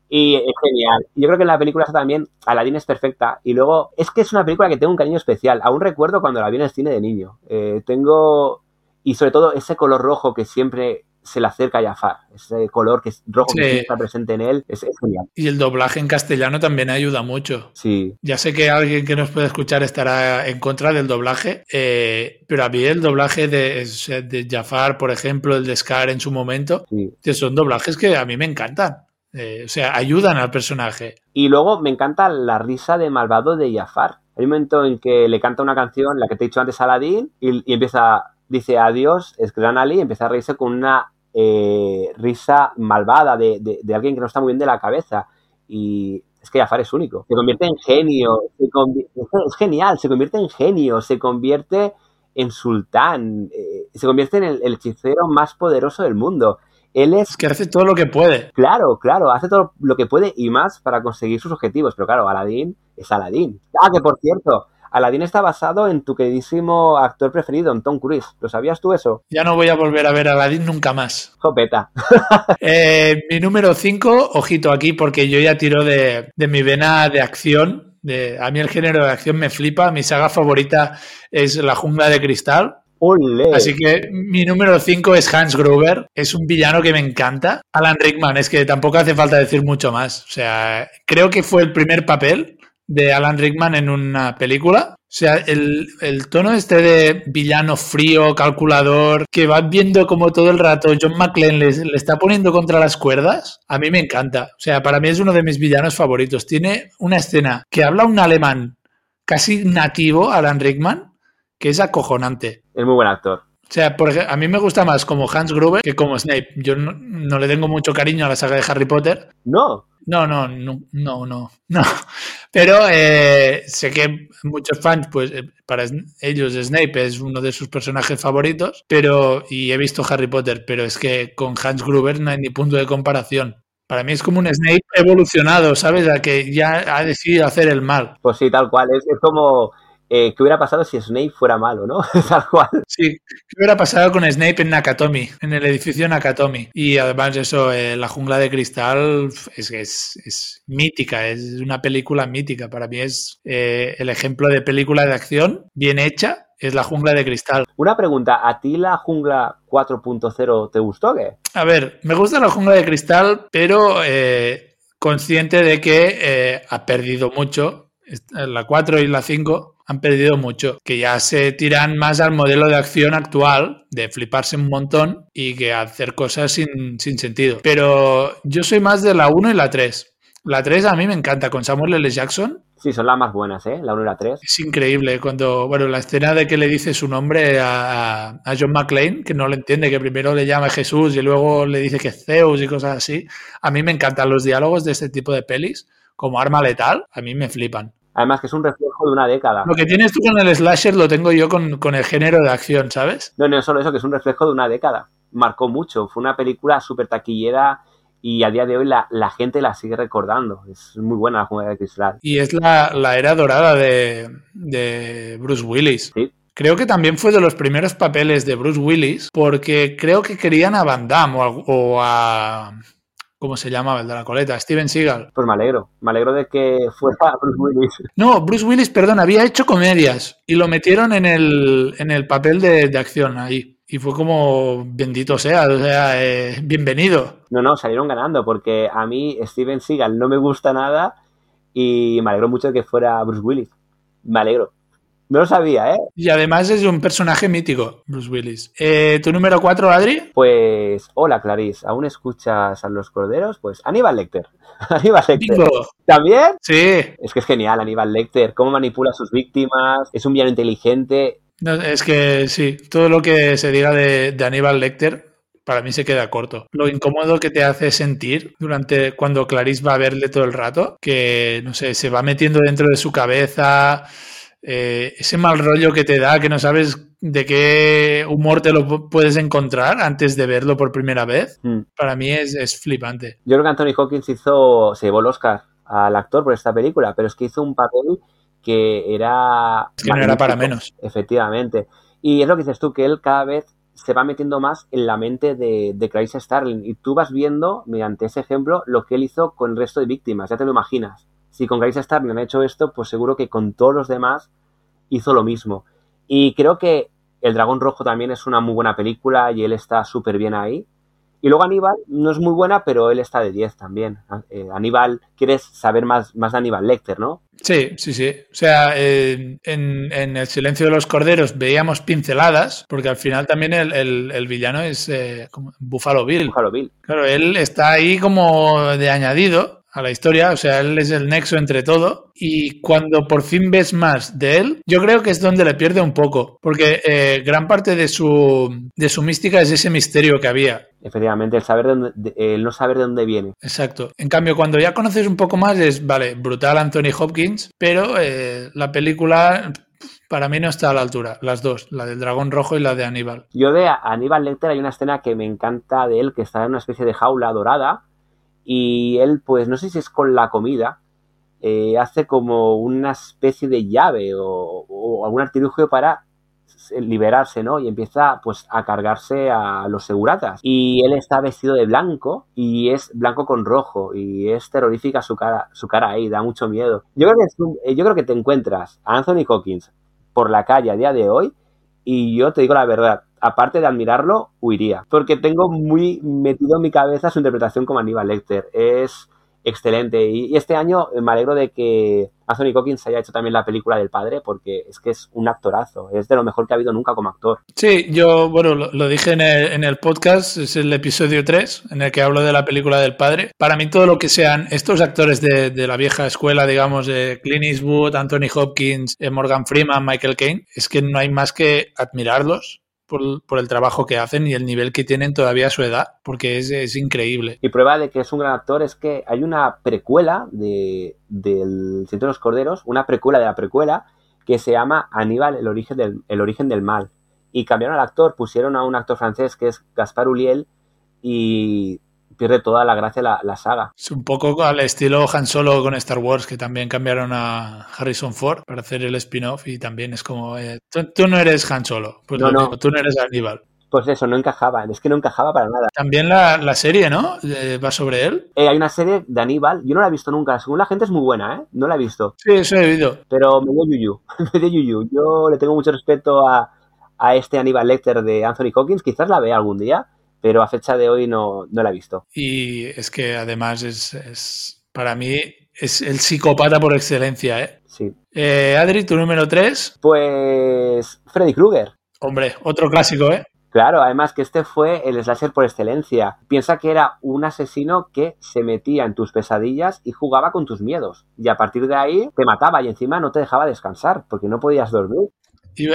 Y es genial. Yo creo que en la película esta también Aladdin es perfecta. Y luego, es que es una película que tengo un cariño especial. Aún recuerdo cuando la vi en el cine de niño. Eh, tengo. Y sobre todo ese color rojo que siempre se le acerca a Jafar. Ese color que es rojo que Sí. siempre está presente en él. Es, es genial. Y el doblaje en castellano también ayuda mucho. Sí. Ya sé que alguien que nos puede escuchar estará en contra del doblaje, eh, pero a mí el doblaje de, de Jafar, por ejemplo, el de Scar en su momento, Sí. que son doblajes que a mí me encantan. Eh, o sea, ayudan al personaje. Y luego me encanta la risa de malvado de Jafar. Hay un momento en que le canta una canción, la que te he dicho antes, Aladdin, y, y empieza, dice adiós, es Gran Ali, y empieza a reírse con una eh, risa malvada de, de- alguien que no está muy bien de la cabeza. Y es que Jafar es único. Se convierte en genio, se convi- es genial, se convierte en genio, se convierte en sultán, eh, se convierte en el, el hechicero más poderoso del mundo. Él es Es que hace todo lo que puede. Claro, claro, hace todo lo que puede y más para conseguir sus objetivos. Pero claro, Aladdin es Aladdin. Ah, que por cierto, Aladdin está basado en tu queridísimo actor preferido, en Tom Cruise. ¿Lo sabías tú eso? Ya no voy a volver a ver a Aladdin nunca más. Jopeta. Eh, mi número 5, ojito aquí, porque yo ya tiro de, de mi vena de acción. De, a mí el género de acción me flipa. Mi saga favorita es La Jungla de Cristal. Así que mi número 5 es Hans Gruber. Es un villano que me encanta. Alan Rickman, es que tampoco hace falta decir mucho más. O sea, creo que fue el primer papel de Alan Rickman en una película. O sea, el, el tono este de villano frío, calculador, que va viendo como todo el rato John McClane le está poniendo contra las cuerdas, a mí me encanta. O sea, para mí es uno de mis villanos favoritos. Tiene una escena que habla un alemán casi nativo, Alan Rickman, que es acojonante. Es muy buen actor. O sea, por ejemplo, a mí me gusta más como Hans Gruber que como Snape. Yo no, no le tengo mucho cariño a la saga de Harry Potter. No. No, no, no, no, no. no. Pero eh, sé que muchos fans, pues eh, para ellos Snape es uno de sus personajes favoritos, pero y he visto Harry Potter, pero es que con Hans Gruber no hay ni punto de comparación. Para mí es como un Snape evolucionado, ¿sabes? A que ya ha decidido hacer el mal. Pues sí, tal cual. Es, es como eh, qué hubiera pasado si Snape fuera malo, ¿no? Tal cual. Sí, qué hubiera pasado con Snape en Nakatomi, en el edificio Nakatomi. Y además eso, eh, La jungla de cristal es, es, es, mítica, es una película mítica. Para mí es eh, el ejemplo de película de acción bien hecha. Es la jungla de cristal. Una pregunta, ¿a ti la jungla 4.0 te gustó qué? A ver, me gusta la jungla de cristal, pero consciente de que ha perdido mucho. La 4 y la 5 han perdido mucho, que ya se tiran más al modelo de acción actual, de fliparse un montón y que hacer cosas sin, sin sentido. Pero yo soy más de la 1 y la 3. La 3 a mí me encanta, con Samuel L. Jackson. Sí, son las más buenas, ¿eh? La 1 y la 3. Es increíble cuando, bueno, la escena de que le dice su nombre a, a John McClane, que no lo entiende, que primero le llama Jesús y luego le dice que es Zeus y cosas así. A mí me encantan los diálogos de este tipo de pelis, como arma letal, a mí me flipan. Además que es un reflejo de una década. Lo que tienes tú con el slasher lo tengo yo con, con el género de acción, ¿sabes? No, no solo eso, que es un reflejo de una década. Marcó mucho. Fue una película súper taquillera y a día de hoy la, la, gente la sigue recordando. Es muy buena la jungla de cristal. Y es la, la era dorada de, de, Bruce Willis. Sí. Creo que también fue de los primeros papeles de Bruce Willis porque creo que querían a Van Damme o a, o a ¿Cómo se llamaba el de la coleta? Steven Seagal. Pues me alegro. Me alegro de que fuera Bruce Willis. No, Bruce Willis, perdón, había hecho comedias y lo metieron en el, en el papel de, de acción ahí. Y fue como, bendito sea, o sea, eh, bienvenido. No, no, salieron ganando porque a mí Steven Seagal no me gusta nada y me alegro mucho de que fuera Bruce Willis. Me alegro. No lo sabía, ¿eh? Y además es un personaje mítico, Bruce Willis. Eh, ¿Tu número 4, Adri? Pues, hola, Clarice. ¿Aún escuchas a los corderos? Pues Aníbal Lecter. Aníbal Lecter. Bingo. ¿También? Sí. Es que es genial, Aníbal Lecter. Cómo manipula a sus víctimas. Es un villano inteligente. No, es que sí, todo lo que se diga de, de Aníbal Lecter para mí se queda corto. Lo incómodo que te hace sentir durante cuando Clarice va a verle todo el rato, que no sé, se va metiendo dentro de su cabeza, eh, ese mal rollo que te da, que no sabes de qué humor te lo puedes encontrar antes de verlo por primera vez, Mm. para mí es, es flipante. Yo creo que Anthony Hawkins hizo, se llevó el Oscar al actor por esta película, pero es que hizo un papel que era... Es que no era para menos. Efectivamente. Y es lo que dices tú, que él cada vez se va metiendo más en la mente de, de Clarice Starling. Y tú vas viendo, mediante ese ejemplo, lo que él hizo con el resto de víctimas. Ya te lo imaginas. Si con Clarice Starling han hecho esto, pues seguro que con todos los demás hizo lo mismo. Y creo que El Dragón Rojo también es una muy buena película y él está súper bien ahí. Y luego Aníbal no es muy buena, pero él está de 10 también. Eh, Aníbal, quieres saber más, más de Aníbal Lecter, ¿no? Sí, sí, sí. O sea, eh, en, en, El silencio de los corderos veíamos pinceladas, porque al final también el, el, el villano es eh, Buffalo Bill. Buffalo Bill. Claro, él está ahí como de añadido a la historia, o sea, él es el nexo entre todo y cuando por fin ves más de él, yo creo que es donde le pierde un poco, porque eh, gran parte de su, de su mística es ese misterio que había. Efectivamente, el, saber de dónde, de, el no saber de dónde viene. Exacto. En cambio, cuando ya conoces un poco más es, vale, brutal Anthony Hopkins, pero eh, la película para mí no está a la altura, las dos, la del dragón rojo y la de Aníbal. Yo de Aníbal Lecter hay una escena que me encanta de él, que está en una especie de jaula dorada y él, pues no sé si es con la comida, eh, hace como una especie de llave o, algún artilugio para liberarse, ¿no? Y empieza pues a cargarse a los seguratas. Y él está vestido de blanco y es blanco con rojo y es terrorífica su cara, su cara ahí, da mucho miedo. Yo creo que, un, yo creo que te encuentras a Anthony Hawkins por la calle a día de hoy y yo te digo la verdad, aparte de admirarlo, huiría. Porque tengo muy metido en mi cabeza su interpretación como Aníbal Lecter. Es excelente. Y, este año me alegro de que Anthony Hawkins haya hecho también la película del padre, porque es que es un actorazo. Es de lo mejor que ha habido nunca como actor. Sí, yo, bueno, lo, dije en el, podcast, es el episodio 3, en el que hablo de la película del padre. Para mí, todo lo que sean estos actores de, la vieja escuela, digamos, de Clint Eastwood, Anthony Hopkins, Morgan Freeman, Michael Caine, es que no hay más que admirarlos por, el trabajo que hacen y el nivel que tienen todavía a su edad, porque es, es increíble. Y prueba de que es un gran actor es que hay una precuela de, del de los Corderos, una precuela de la precuela, que se llama Aníbal, el origen del, el origen del mal. Y cambiaron al actor, pusieron a un actor francés que es Gaspar Uliel y pierde toda la gracia la, la, saga. Es un poco al estilo Han Solo con Star Wars, que también cambiaron a Harrison Ford para hacer el spin-off y también es como, eh, tú, tú, no eres Han Solo, pues no, no. tú no eres Aníbal. Pues eso, no encajaba, es que no encajaba para nada. También la, la serie, ¿no? Eh, ¿Va sobre él? Eh, hay una serie de Aníbal, yo no la he visto nunca, según la gente es muy buena, ¿eh? No la he visto. Sí, eso he oído. Pero me dio yuyu, me dio yuyu. Yo le tengo mucho respeto a, a este Aníbal Lecter de Anthony Hawkins, quizás la vea algún día, pero a fecha de hoy no, no la he visto. Y es que además es, es para mí es el psicópata por excelencia, ¿eh? Sí. Eh, Adri, tu número 3. Pues Freddy Krueger. Hombre, otro clásico, ¿eh? Claro, además que este fue el slasher por excelencia. Piensa que era un asesino que se metía en tus pesadillas y jugaba con tus miedos. Y a partir de ahí te mataba y encima no te dejaba descansar porque no podías dormir.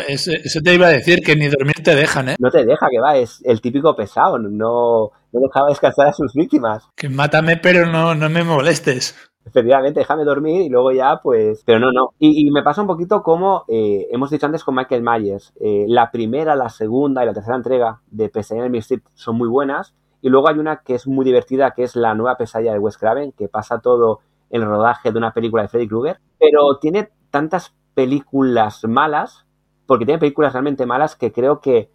Eso te iba a decir, que ni dormir te dejan, ¿eh? No te deja, que va, es el típico pesado, no, no dejaba descansar a sus víctimas. Que mátame, pero no, no me molestes. Efectivamente, déjame dormir y luego ya, pues. Pero no, no. Y, y me pasa un poquito como eh, hemos dicho antes con Michael Myers. Eh, la primera, la segunda y la tercera entrega de Pesadilla en el Street son muy buenas. Y luego hay una que es muy divertida, que es la nueva pesadilla de Wes Craven, que pasa todo el rodaje de una película de Freddy Krueger. Pero tiene tantas películas malas, porque tiene películas realmente malas, que creo que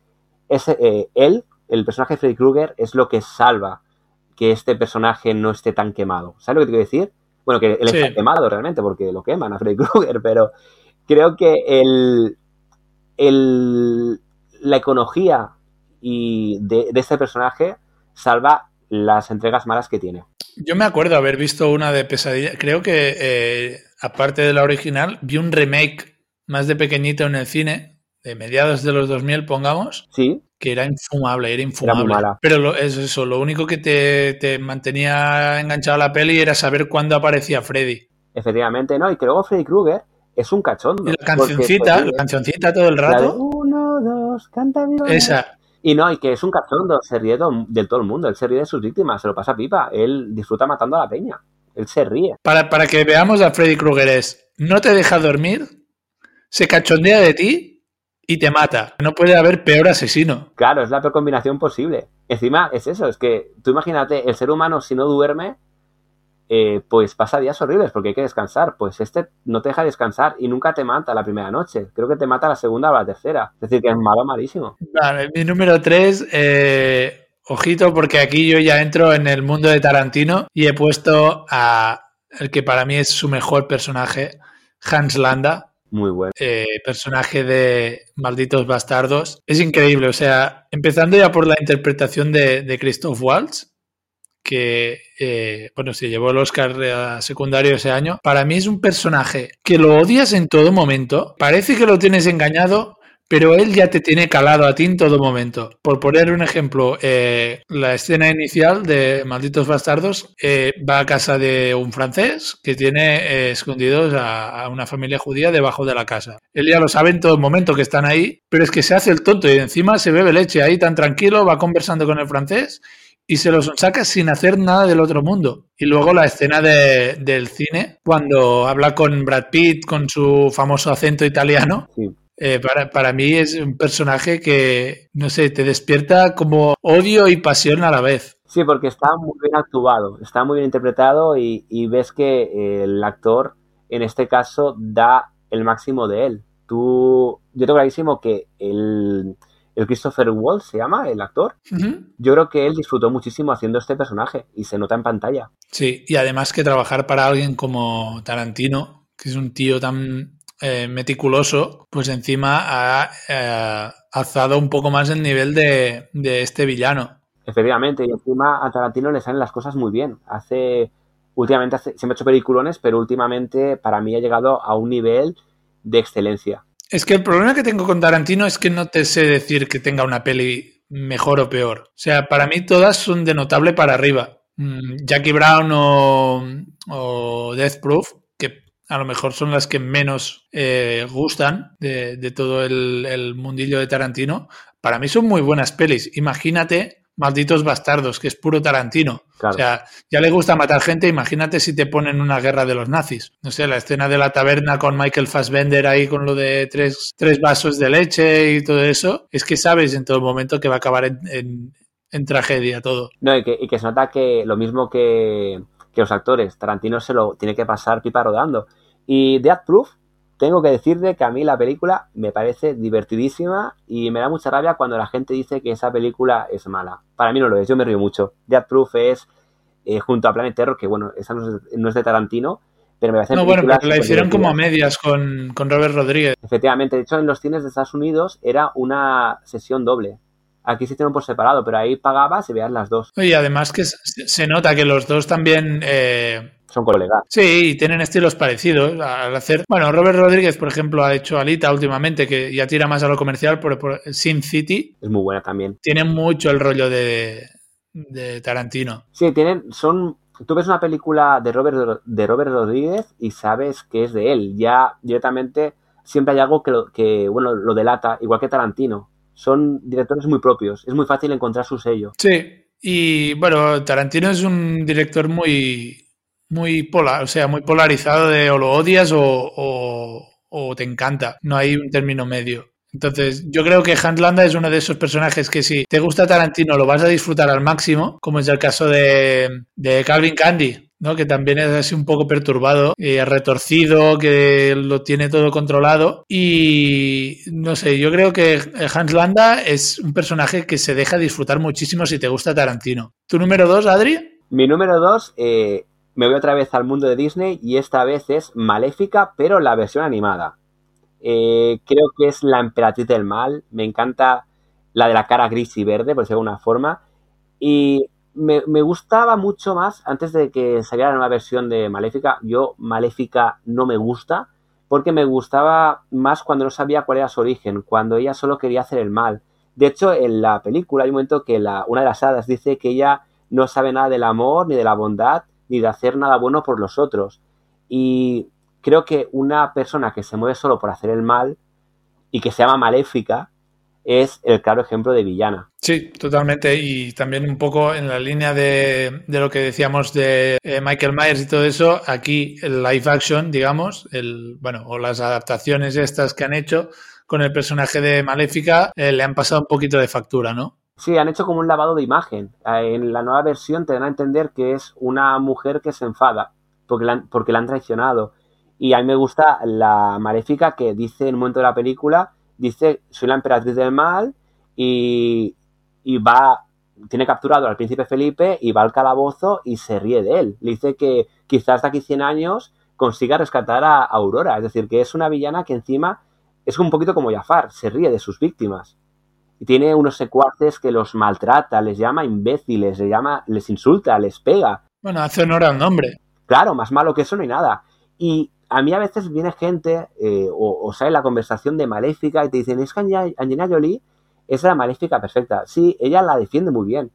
es, eh, él, el personaje de Freddy Krueger, es lo que salva que este personaje no esté tan quemado. ¿Sabes lo que te quiero decir? Bueno, que él sí. está quemado realmente porque lo queman a Freddy Krueger, pero creo que el, el, la iconología y de, de, este personaje salva las entregas malas que tiene. Yo me acuerdo haber visto una de Pesadilla. Creo que, eh, aparte de la original, vi un remake más de pequeñito en el cine, de mediados de los 2000, pongamos. Sí que era infumable, era infumable. Era Pero lo, es eso, lo único que te, te, mantenía enganchado a la peli era saber cuándo aparecía Freddy. Efectivamente, ¿no? Y que luego Freddy Krueger es un cachondo. Y la cancioncita, porque, la cancioncita todo el rato. uno, dos, canta mi Esa. Y no, y que es un cachondo, se ríe de todo el mundo, él se ríe de sus víctimas, se lo pasa pipa, él disfruta matando a la peña, él se ríe. Para, para que veamos a Freddy Krueger es, no te deja dormir, se cachondea de ti y te mata. No puede haber peor asesino. Claro, es la peor combinación posible. Encima es eso, es que tú imagínate, el ser humano si no duerme, eh, pues pasa días horribles porque hay que descansar. Pues este no te deja descansar y nunca te mata la primera noche. Creo que te mata la segunda o la tercera. Es decir, que es malo, malísimo. Vale, mi número 3, eh, ojito, porque aquí yo ya entro en el mundo de Tarantino y he puesto a el que para mí es su mejor personaje, Hans Landa. Muy bueno. Eh, personaje de Malditos Bastardos. Es increíble, o sea, empezando ya por la interpretación de, Christoph Waltz, que, eh, bueno, se llevó el Oscar secundario ese año. Para mí es un personaje que lo odias en todo momento, parece que lo tienes engañado, pero él ya te tiene calado a ti en todo momento. Por poner un ejemplo, eh, la escena inicial de Malditos Bastardos eh, va a casa de un francés que tiene eh, escondidos a, una familia judía debajo de la casa. Él ya lo sabe en todo momento que están ahí, pero es que se hace el tonto y encima se bebe leche ahí tan tranquilo, va conversando con el francés y se los saca sin hacer nada del otro mundo. Y luego la escena de, del cine, cuando habla con Brad Pitt con su famoso acento italiano. Sí. Eh, para, para, mí es un personaje que, no sé, te despierta como odio y pasión a la vez. Sí, porque está muy bien actuado, está muy bien interpretado y, y ves que el actor, en este caso, da el máximo de él. Tú, yo tengo clarísimo que el, el Christopher Waltz se llama, el actor. Uh -huh. Yo creo que él disfrutó muchísimo haciendo este personaje y se nota en pantalla. Sí, y además que trabajar para alguien como Tarantino, que es un tío tan eh, meticuloso, pues encima ha eh, alzado un poco más el nivel de, de, este villano. Efectivamente, y encima a Tarantino le salen las cosas muy bien. Hace, últimamente hace, se me ha hecho peliculones, pero últimamente para mí ha llegado a un nivel de excelencia. Es que el problema que tengo con Tarantino es que no te sé decir que tenga una peli mejor o peor. O sea, para mí todas son de notable para arriba. Mm, Jackie Brown o, o Death Proof a lo mejor son las que menos eh, gustan de, de todo el, el, mundillo de Tarantino. para mí son muy buenas pelis. Imagínate Malditos Bastardos, que es puro Tarantino. O sea, ya le gusta matar gente, imagínate si te ponen una guerra de los nazis. No sé, la escena de la taberna con Michael Fassbender ahí con lo de tres, tres vasos de leche y todo eso, es que sabes en todo momento que va a acabar en, tragedia todo. No, y que, y que se nota que lo mismo que, que los actores, Tarantino se lo tiene que pasar pipa rodando. Y Death Proof tengo que decirte que a mí la película me parece divertidísima y me da mucha rabia cuando la gente dice que esa película es mala. Para mí no lo es, yo me río mucho. Death Proof es eh, junto a Planet Terror, que bueno, esa no es, de Tarantino, pero me parece... No, bueno, pero la hicieron como a medias con, con Robert Rodríguez. Efectivamente, de hecho en los cines de Estados Unidos era una sesión doble. Aquí se hicieron por separado, pero ahí pagabas y veías las dos. Y además que se nota que los dos también... Eh son colegas. Sí, y tienen estilos parecidos al hacer. Bueno, Robert Rodríguez, por ejemplo, ha hecho Alita últimamente, que ya tira más a lo comercial por, por Sin City. Es muy buena también. Tiene mucho el rollo de, de Tarantino. Sí, tienen, son. Tú ves una película de Robert, de Robert Rodríguez y sabes que es de él. Ya directamente siempre hay algo que, que, bueno, lo delata, igual que Tarantino. Son directores muy propios. Es muy fácil encontrar su sello. Sí, y bueno, Tarantino es un director muy muy polar, o sea, muy polarizado de o lo odias o, o, te encanta. No hay un término medio. Entonces, yo creo que Hans Landa es uno de esos personajes que si te gusta Tarantino lo vas a disfrutar al máximo, como es el caso de, de Calvin Candy, ¿no? que también es así un poco perturbado, y retorcido, que lo tiene todo controlado. Y no sé, yo creo que Hans Landa es un personaje que se deja disfrutar muchísimo si te gusta Tarantino. ¿Tu número dos, Adri? Mi número dos, eh, me voy otra vez al mundo de Disney y esta vez es Maléfica, pero la versión animada. Eh, creo que es la emperatriz del mal. Me encanta la de la cara gris y verde, por decirlo de alguna forma. Y me, gustaba mucho más, antes de que saliera la nueva versión de Maléfica, yo Maléfica no me gusta, porque me gustaba más cuando no sabía cuál era su origen, cuando ella solo quería hacer el mal. De hecho, en la película hay un momento que la, una de las hadas dice que ella no sabe nada del amor ni de la bondad, ni de hacer nada bueno por los otros. Y creo que una persona que se mueve solo por hacer el mal y que se llama maléfica es el claro ejemplo de villana. Sí, totalmente. Y también un poco en la línea de, lo que decíamos de eh, Michael Myers y todo eso, aquí el live action, digamos, el, bueno, o las adaptaciones estas que han hecho con el personaje de Maléfica, eh, le han pasado un poquito de factura, ¿no? Sí, han hecho como un lavado de imagen. Eh, en la nueva versión te dan a entender que es una mujer que se enfada porque la, porque la han traicionado. Y a mí me gusta la maléfica que dice en un momento de la película, dice, soy la emperatriz del mal y, y va, tiene capturado al príncipe Felipe y va al calabozo y se ríe de él. Le dice que quizás hasta aquí 100 años consiga rescatar a Aurora. Es decir, que es una villana que encima es un poquito como Jafar, se ríe de sus víctimas y tiene unos secuaces que los maltrata, les llama imbéciles, les llama, les insulta, les pega. Bueno, hace honor al nombre. Claro, más malo que eso no hay nada. Y a mí a veces viene gente eh, o, sale la conversación de Maléfica y te dicen, es que Angelina Jolie es la Maléfica perfecta. Sí, ella la defiende muy bien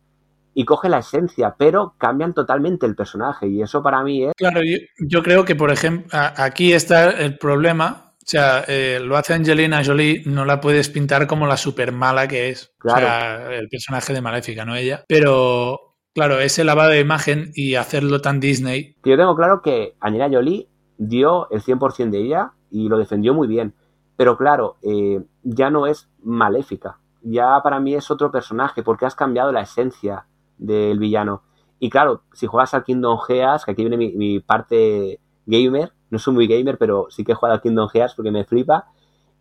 y coge la esencia, pero cambian totalmente el personaje y eso para mí es... Claro, yo, yo creo que, por ejemplo, aquí está el problema o sea, eh, lo hace Angelina Jolie, no la puedes pintar como la super mala que es. O sea, el personaje de Maléfica, no ella. Pero, claro, ese lavado de imagen y hacerlo tan Disney. Yo tengo claro que Angelina Jolie dio el 100% de ella y lo defendió muy bien. Pero claro, eh, ya no es maléfica. Ya para mí es otro personaje porque has cambiado la esencia del villano. Y claro, si juegas al Kingdom Hearts, que aquí viene mi parte gamer, no soy muy gamer, pero sí que he jugado al Kingdom Hearts porque me flipa,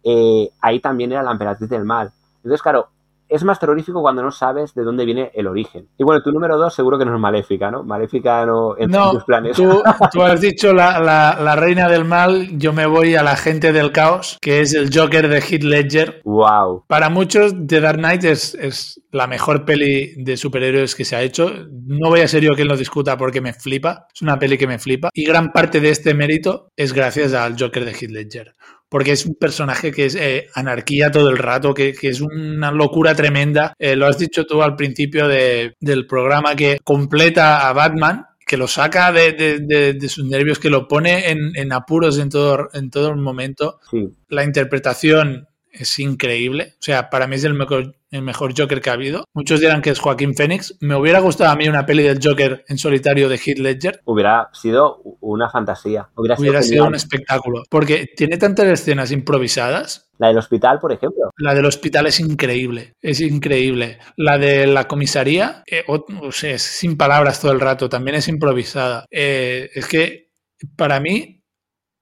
eh, ahí también era la emperatriz del mal. Entonces, claro, es más terrorífico cuando no sabes de dónde viene el origen. Y bueno, tu número dos seguro que no es Maléfica, ¿no? Maléfica no en tus planes. Tú, tú has dicho la, la, reina del mal, yo me voy a la gente del caos, que es el Joker de Heath Ledger. Wow. Para muchos, The Dark Knight es, es la mejor peli de superhéroes que se ha hecho. No voy a ser yo quien lo discuta porque me flipa. Es una peli que me flipa. Y gran parte de este mérito es gracias al Joker de Heath Ledger porque es un personaje que es eh, anarquía todo el rato, que, es una locura tremenda. Eh, lo has dicho tú al principio del programa, que completa a Batman, que lo saca de, sus nervios, que lo pone en, apuros en todo, en todo el momento. La interpretación es increíble. O sea, para mí es el mejor, el mejor Joker que ha habido. Muchos dirán que es Joaquín Phoenix. Me hubiera gustado a mí una peli del Joker en solitario de Heath Ledger. Hubiera sido una fantasía. Hubiera, sido, sido un espectáculo. Porque tiene tantas escenas improvisadas. La del hospital, por ejemplo. La del hospital es increíble. Es increíble. La de la comisaría, eh, o, sea, es sin palabras todo el rato. También es improvisada. Eh, es que para mí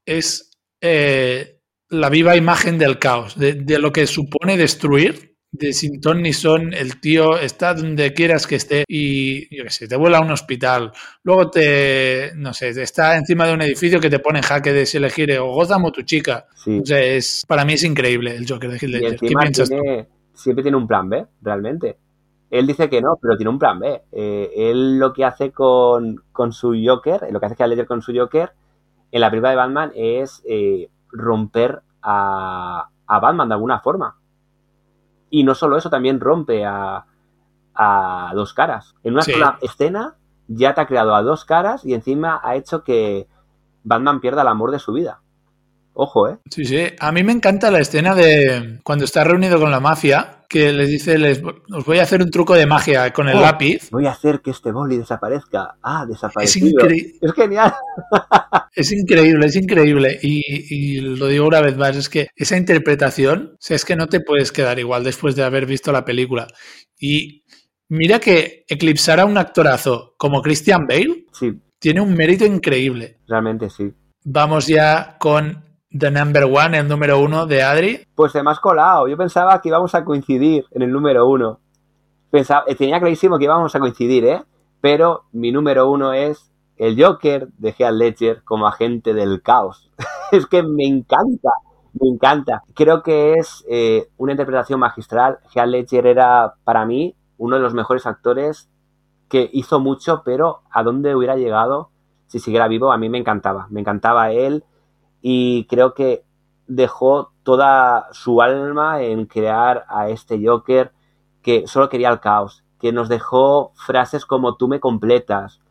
es eh, la viva imagen del caos, de, lo que supone destruir de sin ton ni son, el tío está donde quieras que esté y, yo qué sé, te vuela a un hospital, luego te, no sé, está encima de un edificio que te pone en jaque de si elegir o Gotham o tu chica. O sea, es, para mí es increíble el Joker de Heath Ledger. ¿Qué piensas Siempre tiene un plan B, realmente. Él dice que no, pero tiene un plan B. Eh, él lo que hace con, con su Joker, lo que hace Heath Ledger con su Joker, en la película de Batman es eh, romper a, a Batman de alguna forma y no solo eso, también rompe a, a dos caras. En una sola escena ya te ha creado a dos caras y encima ha hecho que Batman pierda el amor de su vida. Ojo, ¿eh? Sí, sí. A mí me encanta la escena de cuando está reunido con la mafia, que les dice, les, os voy a hacer un truco de magia con el oh, lápiz. Voy a hacer que este boli desaparezca. Ah, desaparecido. Es, es genial. es increíble, es increíble. Y, lo digo una vez más, es que esa interpretación, o es que no te puedes quedar igual después de haber visto la película. Y mira que eclipsar a un actorazo como Christian Bale sí. tiene un mérito increíble. Realmente sí. Vamos ya con The Number One, el número uno de Adri. Pues te me has colado. Yo pensaba que íbamos a coincidir en el número uno. Pensaba, eh, tenía clarísimo que íbamos a coincidir, ¿eh? Pero mi número uno es el Joker de Heath Ledger como agente del caos. es que me encanta, me encanta. Creo que es eh, una interpretación magistral. Heath Ledger era, para mí, uno de los mejores actores que hizo mucho, pero a dónde hubiera llegado si siguiera vivo, a mí me encantaba. Me encantaba él y creo que dejó toda su alma en crear a este Joker que solo quería el caos, que nos dejó frases como tú me completas,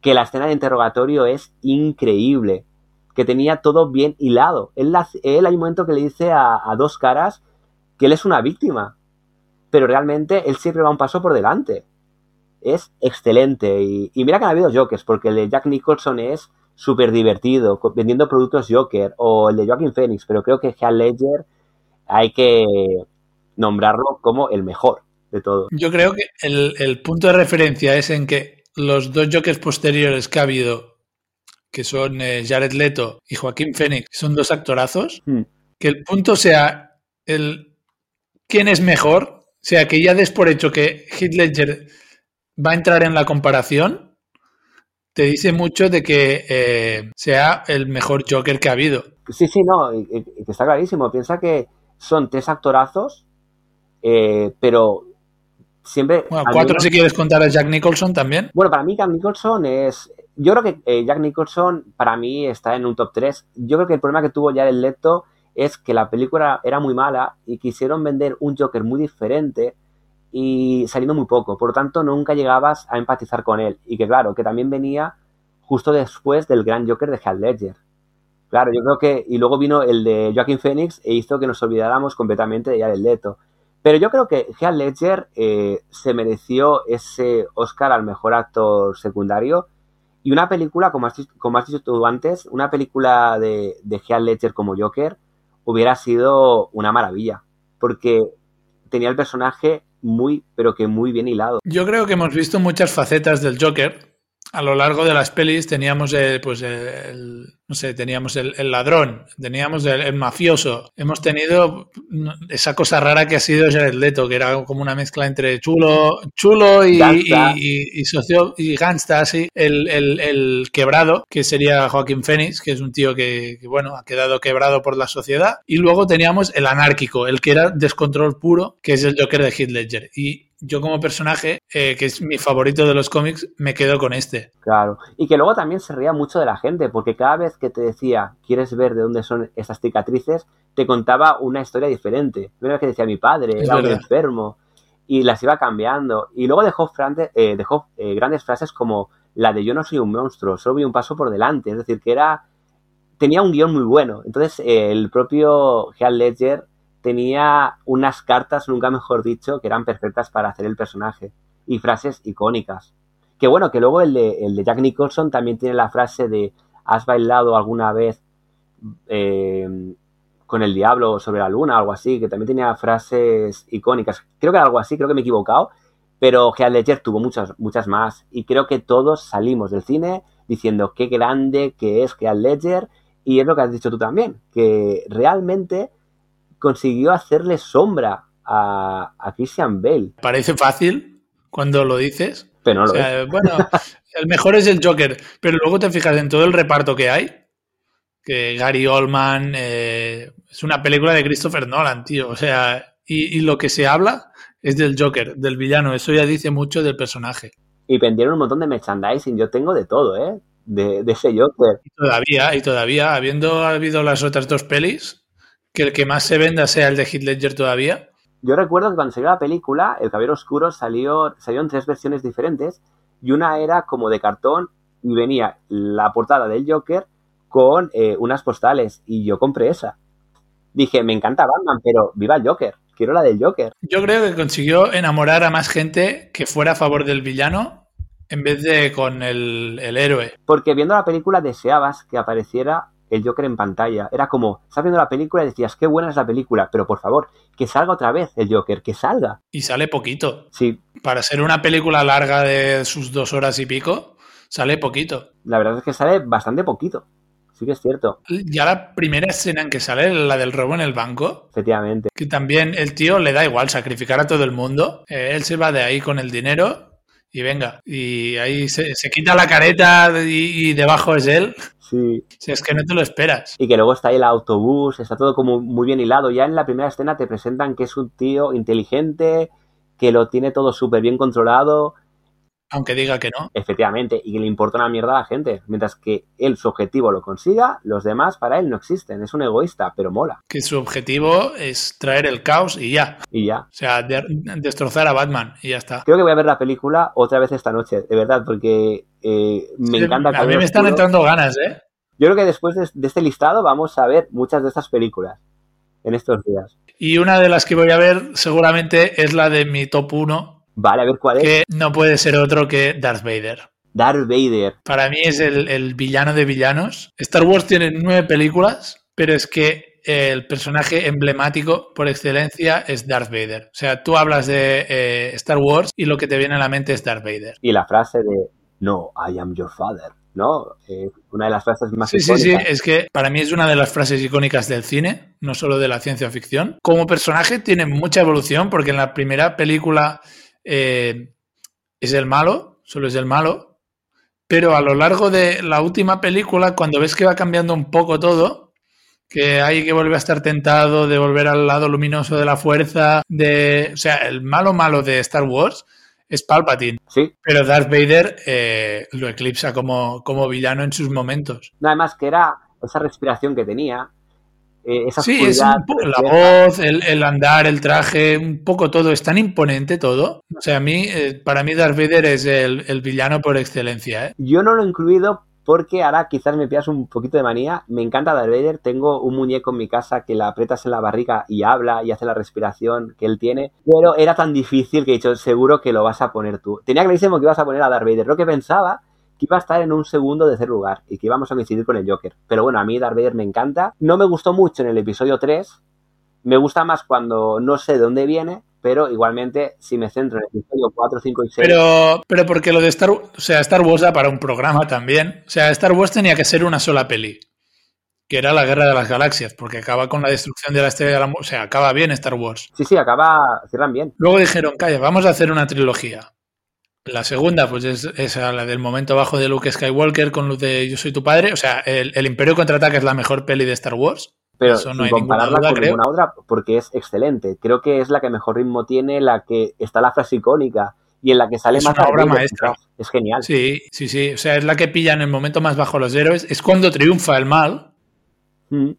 que la escena de interrogatorio es increíble, que tenía todo bien hilado. Él, él hay un momento que le dice a, dos caras que él es una víctima, pero realmente él siempre va un paso por delante. Es excelente. Y, y mira que han habido Jokers, porque el de Jack Nicholson es súper divertido, vendiendo productos Joker, o el de Joaquin Phoenix, pero creo que Heath Ledger hay que nombrarlo como el mejor de todos. Yo creo que el, punto de referencia es en que los dos Jokers posteriores que ha habido, que son eh, Jared Leto y Joaquín Phoenix, son dos actorazos, hmm. que el punto sea el quién es mejor, o sea, que ya des por hecho que Heath Ledger va a entrar en la comparación, te dice mucho de que eh, sea el mejor Joker que ha habido. Sí, sí, no, que está clarísimo. Piensa que son tres actorazos, eh, pero siempre... Bueno, cuatro si quieres contar a Jack Nicholson también. Bueno, para mí Jack Nicholson es... Yo creo que eh, Jack Nicholson para mí está en un top 3. Yo creo que el problema que tuvo ya el Leto es que la película era muy mala y quisieron vender un Joker muy diferente y saliendo muy poco. Por lo tanto, nunca llegabas a empatizar con él. Y que claro, que también venía justo después del gran Joker de Heath Ledger. Claro, yo creo que... Y luego vino el de Joaquin Phoenix e hizo que nos olvidáramos completamente de Jared Leto. Pero yo creo que Heath Ledger eh, se mereció ese Oscar al mejor actor secundario. Y una película, como has, dicho tú antes, una película de, de Heath Ledger como Joker hubiera sido una maravilla. Porque tenía el personaje muy, pero que muy bien hilado. Yo creo que hemos visto muchas facetas del Joker. A lo largo de las pelis teníamos el, pues el, no sé, teníamos el, ladrón, teníamos el, mafioso, hemos tenido esa cosa rara que ha sido Jared Leto, que era como una mezcla entre chulo, chulo y, y, socio y gangsta, así, el, quebrado, que sería Joaquín Phoenix, que es un tío que, bueno, ha quedado quebrado por la sociedad, y luego teníamos el anárquico, el que era descontrol puro, que es el Joker de Heath Ledger. Y yo como personaje, eh, que es mi favorito de los cómics, me quedo con este. Claro, y que luego también se ría mucho de la gente, porque cada vez que te decía, ¿quieres ver de dónde son estas cicatrices? Te contaba una historia diferente. Primero que decía mi padre, era un enfermo, y las iba cambiando. Y luego dejó, eh, dejó eh, grandes frases como la de yo no soy un monstruo, solo voy un paso por delante. Es decir, que era tenía un guion muy bueno. Entonces, el propio Heath Ledger tenía unas cartas, nunca mejor dicho, que eran perfectas para hacer el personaje y frases icónicas. Que bueno, que luego el de, el de Jack Nicholson también tiene la frase de ¿has bailado alguna vez eh, con el diablo sobre la luna? Algo así, que también tenía frases icónicas. Creo que era algo así, creo que me he equivocado, pero Heath Ledger tuvo muchas, muchas más. Y creo que todos salimos del cine diciendo qué grande que es Heath Ledger. Y es lo que has dicho tú también, que realmente consiguió hacerle sombra a, a Christian Bale. Parece fácil cuando lo dices. Pero no lo O sea, bueno, el mejor es el Joker, pero luego te fijas en todo el reparto que hay. Que Gary Oldman eh, es una película de Christopher Nolan, tío. O sea, y, y lo que se habla es del Joker, del villano. Eso ya dice mucho del personaje. Y vendieron un montón de merchandising. Yo tengo de todo, ¿eh? De, de ese Joker. Y todavía, y todavía, habiendo habido las otras dos pelis, que el que más se venda sea el de Heath Ledger todavía. Yo recuerdo que cuando salió la película, El Caballero Oscuro salió, salió en tres versiones diferentes y una era como de cartón y venía la portada del Joker con eh, unas postales y yo compré esa. Dije, me encanta Batman, pero viva el Joker, quiero la del Joker. Yo creo que consiguió enamorar a más gente que fuera a favor del villano en vez de con el, el héroe. Porque viendo la película deseabas que apareciera el Joker en pantalla. Era como, estás viendo la película y decías, qué buena es la película, pero por favor, que salga otra vez el Joker, que salga. Y sale poquito. Sí, Para ser una película larga de sus dos horas y pico, sale poquito. la verdad es que sale bastante poquito. Sí que es cierto, Ya la primera escena en que sale, la del robo en el banco, efectivamente. que también el tío le da igual sacrificar a todo el mundo. Eh, él se va de ahí con el dinero y venga. Y ahí se, se quita la careta y, y debajo es él. Sí. Si es que no te lo esperas. Y que luego está ahí el autobús, está todo como muy bien hilado. Ya en la primera escena te presentan que es un tío inteligente, que lo tiene todo súper bien controlado, Aunque diga que no. efectivamente, y que le importa una mierda a la gente. Mientras que él su objetivo lo consiga, los demás para él no existen. Es un egoísta, pero mola. Que su objetivo es traer el caos y ya. Y ya. O sea, de- destrozar a Batman y ya está. Creo que voy a ver la película otra vez esta noche, de verdad, porque eh, me encanta. A mí me están entrando ganas, ¿eh? Yo creo que después de, de este listado vamos a ver muchas de estas películas en estos días. Y una de las que voy a ver seguramente es la de mi top 1, Vale, a ver cuál es. que no puede ser otro que Darth Vader. Darth Vader. Para mí es el, el villano de villanos. Star Wars tiene nueve películas, pero es que el personaje emblemático por excelencia es Darth Vader. O sea, tú hablas de eh, Star Wars y lo que te viene a la mente es Darth Vader. Y la frase de No, I am your father. ¿No? Eh, una de las frases más Sí, sí, sí, es que para mí es una de las frases icónicas del cine, no solo de la ciencia ficción. Como personaje tiene mucha evolución porque en la primera película eh, es el malo, solo es el malo, pero a lo largo de la última película, cuando ves que va cambiando un poco todo, que hay que volver a estar tentado de volver al lado luminoso de la fuerza, de, o sea, el malo malo de Star Wars es Palpatine, Sí, pero Darth Vader eh, lo eclipsa como, como villano en sus momentos. nada más que era esa respiración que tenía, eh, esa Sí, es un po- la voz, el, el andar, el traje, un poco todo. Es tan imponente todo. O sea, a mí, eh, para mí Darth Vader es el, el villano por excelencia. ¿eh? Yo no lo he incluido porque ahora quizás me pillas un poquito de manía. Me encanta Darth Vader. Tengo un muñeco en mi casa que la aprietas en la barriga y habla y hace la respiración que él tiene. Pero era tan difícil que he dicho, seguro que lo vas a poner tú. Tenía clarísimo que ibas a poner a Darth Vader. Lo que pensaba que iba a estar en un segundo tercer lugar y que íbamos a coincidir con el Joker. Pero bueno, a mí Darth Vader me encanta. No me gustó mucho en el episodio 3. Me gusta más cuando no sé de dónde viene, pero igualmente si me centro en el episodio 4, 5 y 6... Pero, pero porque lo de Star o sea, Star Wars da para un programa también. O sea, Star Wars tenía que ser una sola peli. Que era la Guerra de las Galaxias, porque acaba con la destrucción de la estrella de la O sea, acaba bien Star Wars. Sí, sí, acaba, cierran bien. Luego dijeron, calla, vamos a hacer una trilogía. La segunda, pues es, es la del momento bajo de Luke Skywalker con luz de Yo soy tu padre. O sea, el, el Imperio contraataca es la mejor peli de Star Wars. Pero Eso no sin compararla duda, con creo. ninguna otra, porque es excelente. Creo que es la que mejor ritmo tiene, la que está la frase icónica y en la que sale Es más una obra maestra. quizás. Es genial. Sí, sí, sí. O sea, es la que pilla en el momento más bajo los héroes. Es cuando triunfa el mal. Mm.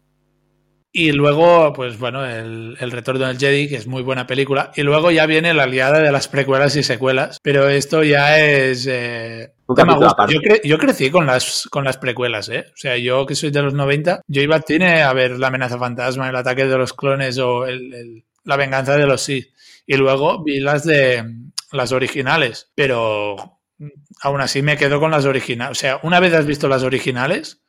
Y luego, pues bueno, el, el, Retorno del Jedi, que es muy buena película. Y luego ya viene la aliada de las precuelas y secuelas. Pero esto ya es... Eh, yo, cre yo, crecí con las, con las precuelas, ¿eh? O sea, yo que soy de los 90, yo iba al cine a ver La amenaza fantasma, El ataque de los clones o el, el, La venganza de los Sith. Y luego vi las de las originales. Pero aún así me quedo con las originales. O sea, una vez has visto las originales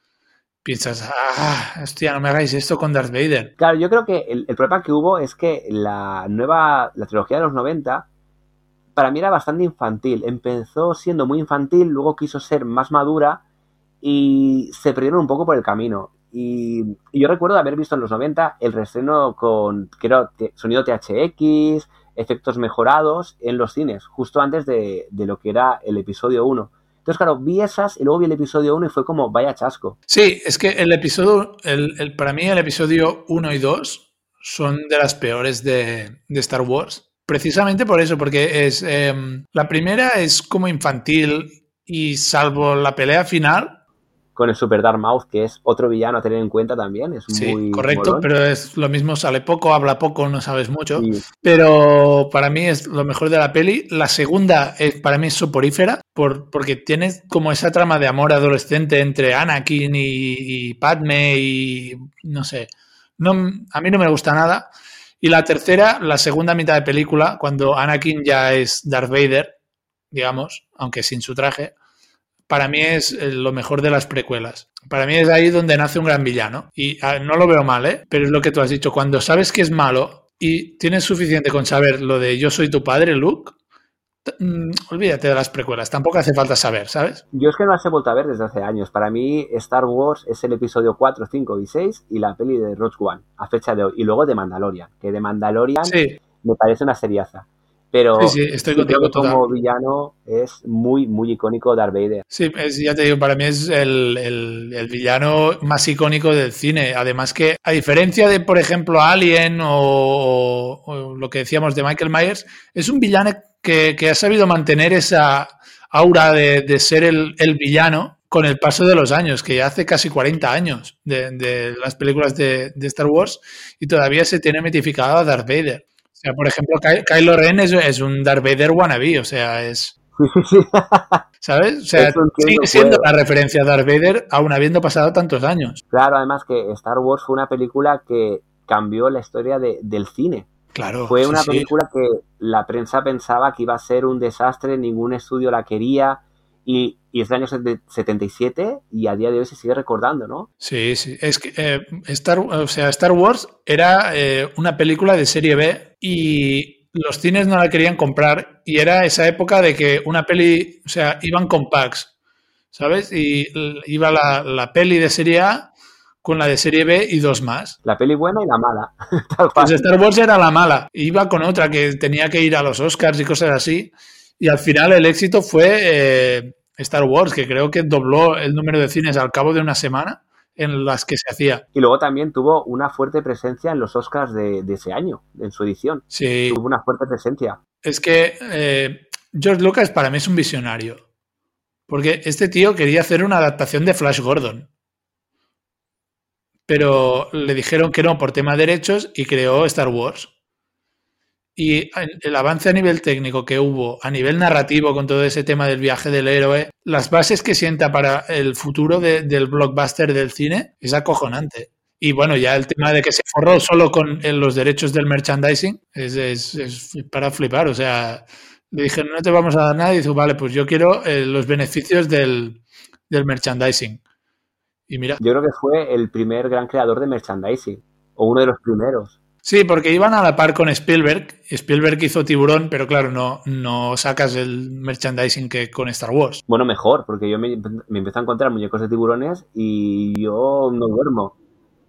piensas, ah, hostia, no me hagáis esto con Darth Vader. Claro, yo creo que el, problema que hubo es que la nueva, la trilogía de los 90, para mí era bastante infantil. Empezó siendo muy infantil, luego quiso ser más madura y se perdieron un poco por el camino. Y, y yo recuerdo haber visto en los 90 el restreno con, creo, sonido THX, efectos mejorados en los cines, justo antes de, de lo que era el episodio 1. Entonces, claro, vi esas y luego vi el episodio 1 y fue como, vaya chasco. Sí, es que el episodio, el, el, para mí el episodio 1 y 2 son de las peores de, de Star Wars. Precisamente por eso, porque es eh, la primera es como infantil y salvo la pelea final, con el Super Dark Mouth, que es otro villano a tener en cuenta también. Es sí, muy correcto, molón. pero es lo mismo, sale poco, habla poco, no sabes mucho. Sí. Pero para mí es lo mejor de la peli. La segunda es, para mí es soporífera, por, porque tiene como esa trama de amor adolescente entre Anakin y, y Padme y no sé. No, a mí no me gusta nada. Y la tercera, la segunda mitad de película, cuando Anakin ya es Darth Vader, digamos, aunque sin su traje, para mí es eh, lo mejor de las precuelas. Para mí es ahí donde nace un gran villano. Y a, no lo veo mal, ¿eh? Pero es lo que tú has dicho. Cuando sabes que es malo y tienes suficiente con saber lo de yo soy tu padre, Luke, mmm, olvídate de las precuelas. Tampoco hace falta saber, ¿sabes? Yo es que no las he vuelto a ver desde hace años. Para mí, Star Wars es el episodio 4, 5 y 6 y la peli de Rogue One, a fecha de hoy. Y luego de Mandalorian, que de Mandalorian sí. me parece una seriaza. Pero sí, sí, estoy contigo, como villano es muy, muy icónico Darth Vader. Sí, es, ya te digo, para mí es el, el, el, villano más icónico del cine. Además que, a diferencia de, por ejemplo, Alien o, o lo que decíamos de Michael Myers, es un villano que, que ha sabido mantener esa aura de, de ser el, el, villano con el paso de los años, que ya hace casi 40 años de, de las películas de, de Star Wars y todavía se tiene mitificado a Darth Vader. Sea, por ejemplo, Ky Kylo Ren es, es, un Darth Vader wannabe, o sea, es... ¿Sabes? O sea, sigue siendo la referencia a Darth Vader aún habiendo pasado tantos años. Claro, además que Star Wars fue una película que cambió la historia de, del cine. Claro. Fue una película sí. que la prensa pensaba que iba a ser un desastre, ningún estudio la quería, y, y, es del año 77 y a día de hoy se sigue recordando, ¿no? Sí, sí. Es que eh, Star, o sea, Star Wars era eh, una película de serie B y los cines no la querían comprar y era esa época de que una peli, o sea, iban con packs, ¿sabes? Y iba la, la peli de serie A con la de serie B y dos más. La peli buena y la mala. pues Star Wars era la mala. Iba con otra que tenía que ir a los Oscars y cosas así. Y al final el éxito fue eh, Star Wars, que creo que dobló el número de cines al cabo de una semana en las que se hacía. Y luego también tuvo una fuerte presencia en los Oscars de, de ese año, en su edición. Sí. Tuvo una fuerte presencia. Es que eh, George Lucas para mí es un visionario. Porque este tío quería hacer una adaptación de Flash Gordon. Pero le dijeron que no por tema de derechos y creó Star Wars. Y el avance a nivel técnico que hubo, a nivel narrativo con todo ese tema del viaje del héroe, las bases que sienta para el futuro de, del blockbuster del cine es acojonante. Y bueno, ya el tema de que se forró solo con los derechos del merchandising es, para flipar. O sea, le dijeron, no te vamos a dar nada. Y dijo, vale, pues yo quiero eh, los beneficios del, del merchandising. Y mira. Yo creo que fue el primer gran creador de merchandising, o uno de los primeros. Sí, porque iban a la par con Spielberg. Spielberg hizo Tiburón, pero claro, no, no sacas el merchandising que con Star Wars. Bueno, mejor, porque yo me, me empecé a encontrar muñecos de tiburones y yo no duermo.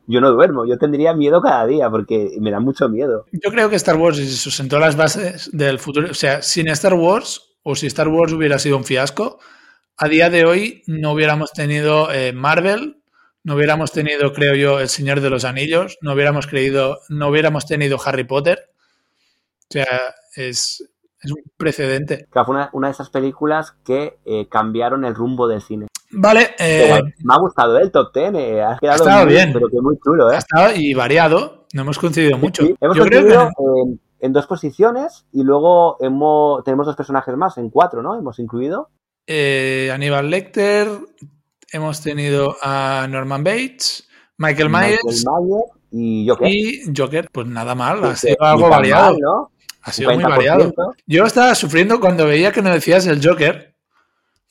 Yo no duermo, yo tendría miedo cada día porque me da mucho miedo. Yo creo que Star Wars se sustentó las bases del futuro. O sea, sin Star Wars, o si Star Wars hubiera sido un fiasco, a día de hoy no hubiéramos tenido eh, Marvel, no hubiéramos tenido, creo yo, El Señor de los Anillos, no hubiéramos creído, no hubiéramos tenido Harry Potter. O sea, es Es un precedente. Claro, fue una, una de esas películas que eh, cambiaron el rumbo del cine. Vale, eh, me ha gustado ¿eh? el top ten, eh, ha quedado estado muy, bien. pero que muy chulo, ha ¿eh? estado y variado. No hemos coincidido mucho. Sí, hemos Yo creo que en, en dos posiciones y luego hemos, tenemos dos personajes más, en cuatro, ¿no? Hemos incluido. Aníbal Lecter, hemos tenido a Norman Bates, Michael Myers Michael y qué. y Joker. Pues nada mal, ha sido algo mal, variado. ¿no? Ha sido muy 50%. variado. Yo estaba sufriendo cuando veía que no decías el Joker,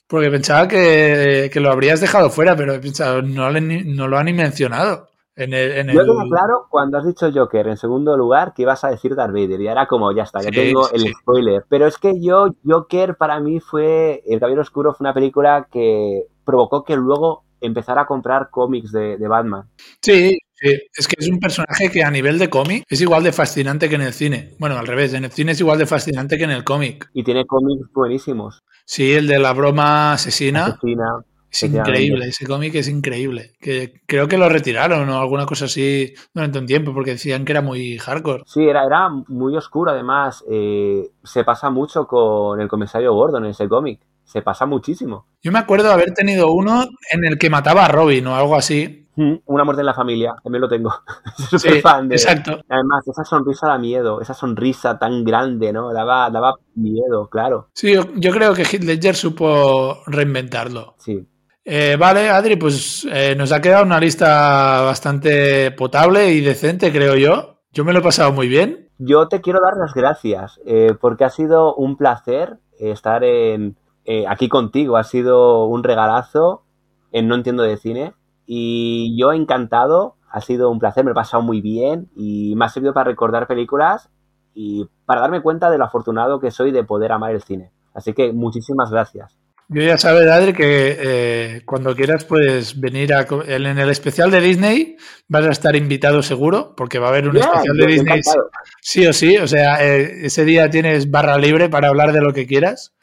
porque pensaba que, que lo habrías dejado fuera, pero he pensado, no, le ni- no lo han ni mencionado. En el, en Yo el- tengo claro cuando has dicho Joker en segundo lugar que ibas a decir Darth Vader. Y era como, ya está, ya Sí, tengo el sí. spoiler. Pero es que yo, Joker para mí fue. El Caballero Oscuro fue una película que provocó que luego empezara a comprar cómics de, de Batman. Sí, sí, es que es un personaje que a nivel de cómic es igual de fascinante que en el cine. Bueno, al revés, en el cine es igual de fascinante que en el cómic. Y tiene cómics buenísimos. Sí, el de la broma asesina Asesina. es increíble, ese cómic es increíble. Que creo que lo retiraron o alguna cosa así durante un tiempo porque decían que era muy hardcore. Sí, era, era muy oscuro. Además, eh, se pasa mucho con el comisario Gordon en ese cómic. Se pasa muchísimo. Yo me acuerdo de haber tenido uno en el que mataba a Robin o algo así. Mm, Una muerte en la familia, también lo tengo. Soy Sí, fan de. exacto. Además, esa sonrisa da miedo, esa sonrisa tan grande, ¿no? Daba, daba miedo, claro. Sí, yo, yo creo que Heath Ledger supo reinventarlo. Sí. Eh, vale, Adri, pues eh, nos ha quedado una lista bastante potable y decente, creo yo. Yo me lo he pasado muy bien. Yo te quiero dar las gracias, eh, porque ha sido un placer estar en, eh, aquí contigo. Ha sido un regalazo en No Entiendo de Cine. Y yo encantado, ha sido un placer, me lo he pasado muy bien y me ha servido para recordar películas y para darme cuenta de lo afortunado que soy de poder amar el cine. Así que muchísimas gracias. Yo ya sabes, Adri, que eh, cuando quieras puedes venir a... En el especial de Disney vas a estar invitado seguro, porque va a haber un especial de Disney encantado. sí o sí. O sea, eh, ese día tienes barra libre para hablar de lo que quieras.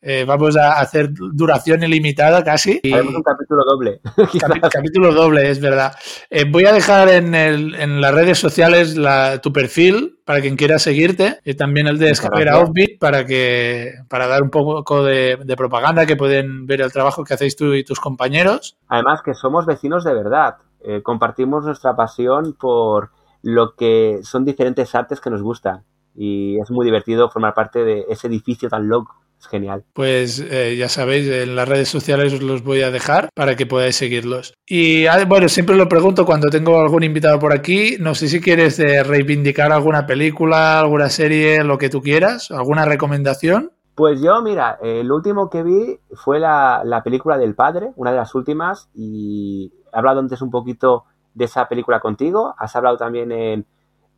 Eh, vamos a hacer duración ilimitada casi. Y- Haremos un capítulo doble. Capi- capítulo doble, es verdad. Eh, voy a dejar en, el- en las redes sociales la- tu perfil para quien quiera seguirte y también el de Escapera. Offbeat para que para dar un poco de, de propaganda que pueden ver el trabajo que hacéis tú y tus compañeros. Además que somos vecinos de verdad. Eh, compartimos nuestra pasión por lo que son diferentes artes que nos gustan. Y es muy divertido formar parte de ese edificio tan loco. Es genial. Pues eh, ya sabéis, en las redes sociales os los voy a dejar para que podáis seguirlos. Y ah, bueno, siempre lo pregunto cuando tengo algún invitado por aquí. No sé si quieres eh, reivindicar alguna película, alguna serie, lo que tú quieras, alguna recomendación. Pues yo, mira, el último que vi fue la, la película del padre, una de las últimas, y he hablado antes un poquito de esa película contigo. Has hablado también en,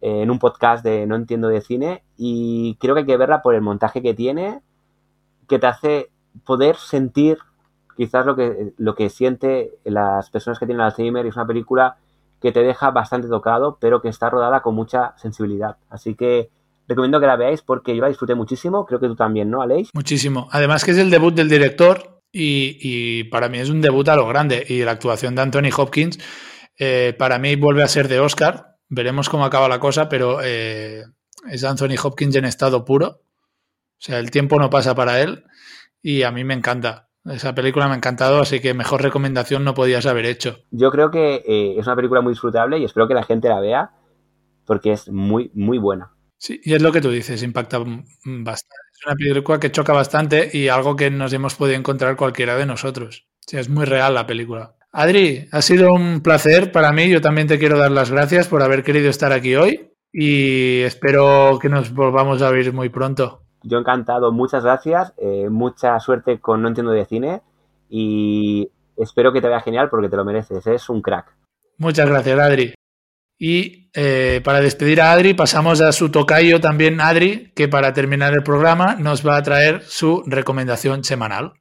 en un podcast de No Entiendo de Cine, y creo que hay que verla por el montaje que tiene, que te hace poder sentir quizás lo que, lo que siente las personas que tienen Alzheimer. Es una película que te deja bastante tocado, pero que está rodada con mucha sensibilidad. Así que recomiendo que la veáis porque yo la disfruté muchísimo. Creo que tú también, ¿no, Aleix? Muchísimo. Además que es el debut del director y, y para mí es un debut a lo grande. Y la actuación de Anthony Hopkins eh, para mí vuelve a ser de Oscar. Veremos cómo acaba la cosa, pero eh, es Anthony Hopkins en estado puro. O sea, el tiempo no pasa para él y a mí me encanta. Esa película me ha encantado, así que mejor recomendación no podías haber hecho. Yo creo que eh, es una película muy disfrutable y espero que la gente la vea porque es muy, muy buena. Sí, y es lo que tú dices, impacta bastante. Es una película que choca bastante y algo que nos hemos podido encontrar cualquiera de nosotros. O sea, es muy real la película. Adri, ha sido un placer para mí. Yo también te quiero dar las gracias por haber querido estar aquí hoy y espero que nos volvamos a ver muy pronto. Yo encantado, muchas gracias, eh, mucha suerte con No Entiendo de Cine y espero que te vaya genial porque te lo mereces, es un crack. Muchas gracias, Adri. Y eh, para despedir a Adri, pasamos a su tocayo también, Adri, que para terminar el programa nos va a traer su recomendación semanal.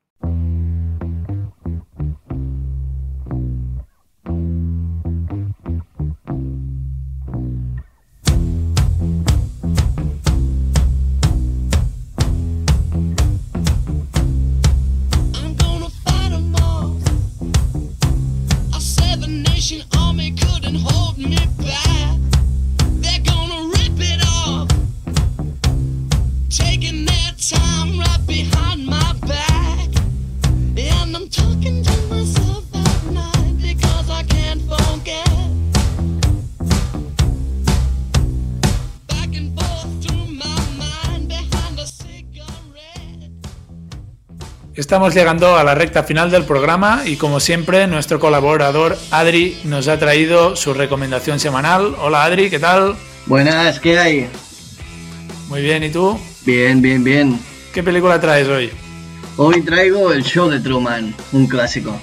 Estamos llegando a la recta final del programa y como siempre nuestro colaborador Adri nos ha traído su recomendación semanal. Hola Adri, ¿qué tal? Buenas, ¿qué hay? Muy bien, ¿y tú? Bien, bien, bien. ¿Qué película traes hoy? Hoy traigo el show de Truman, un clásico.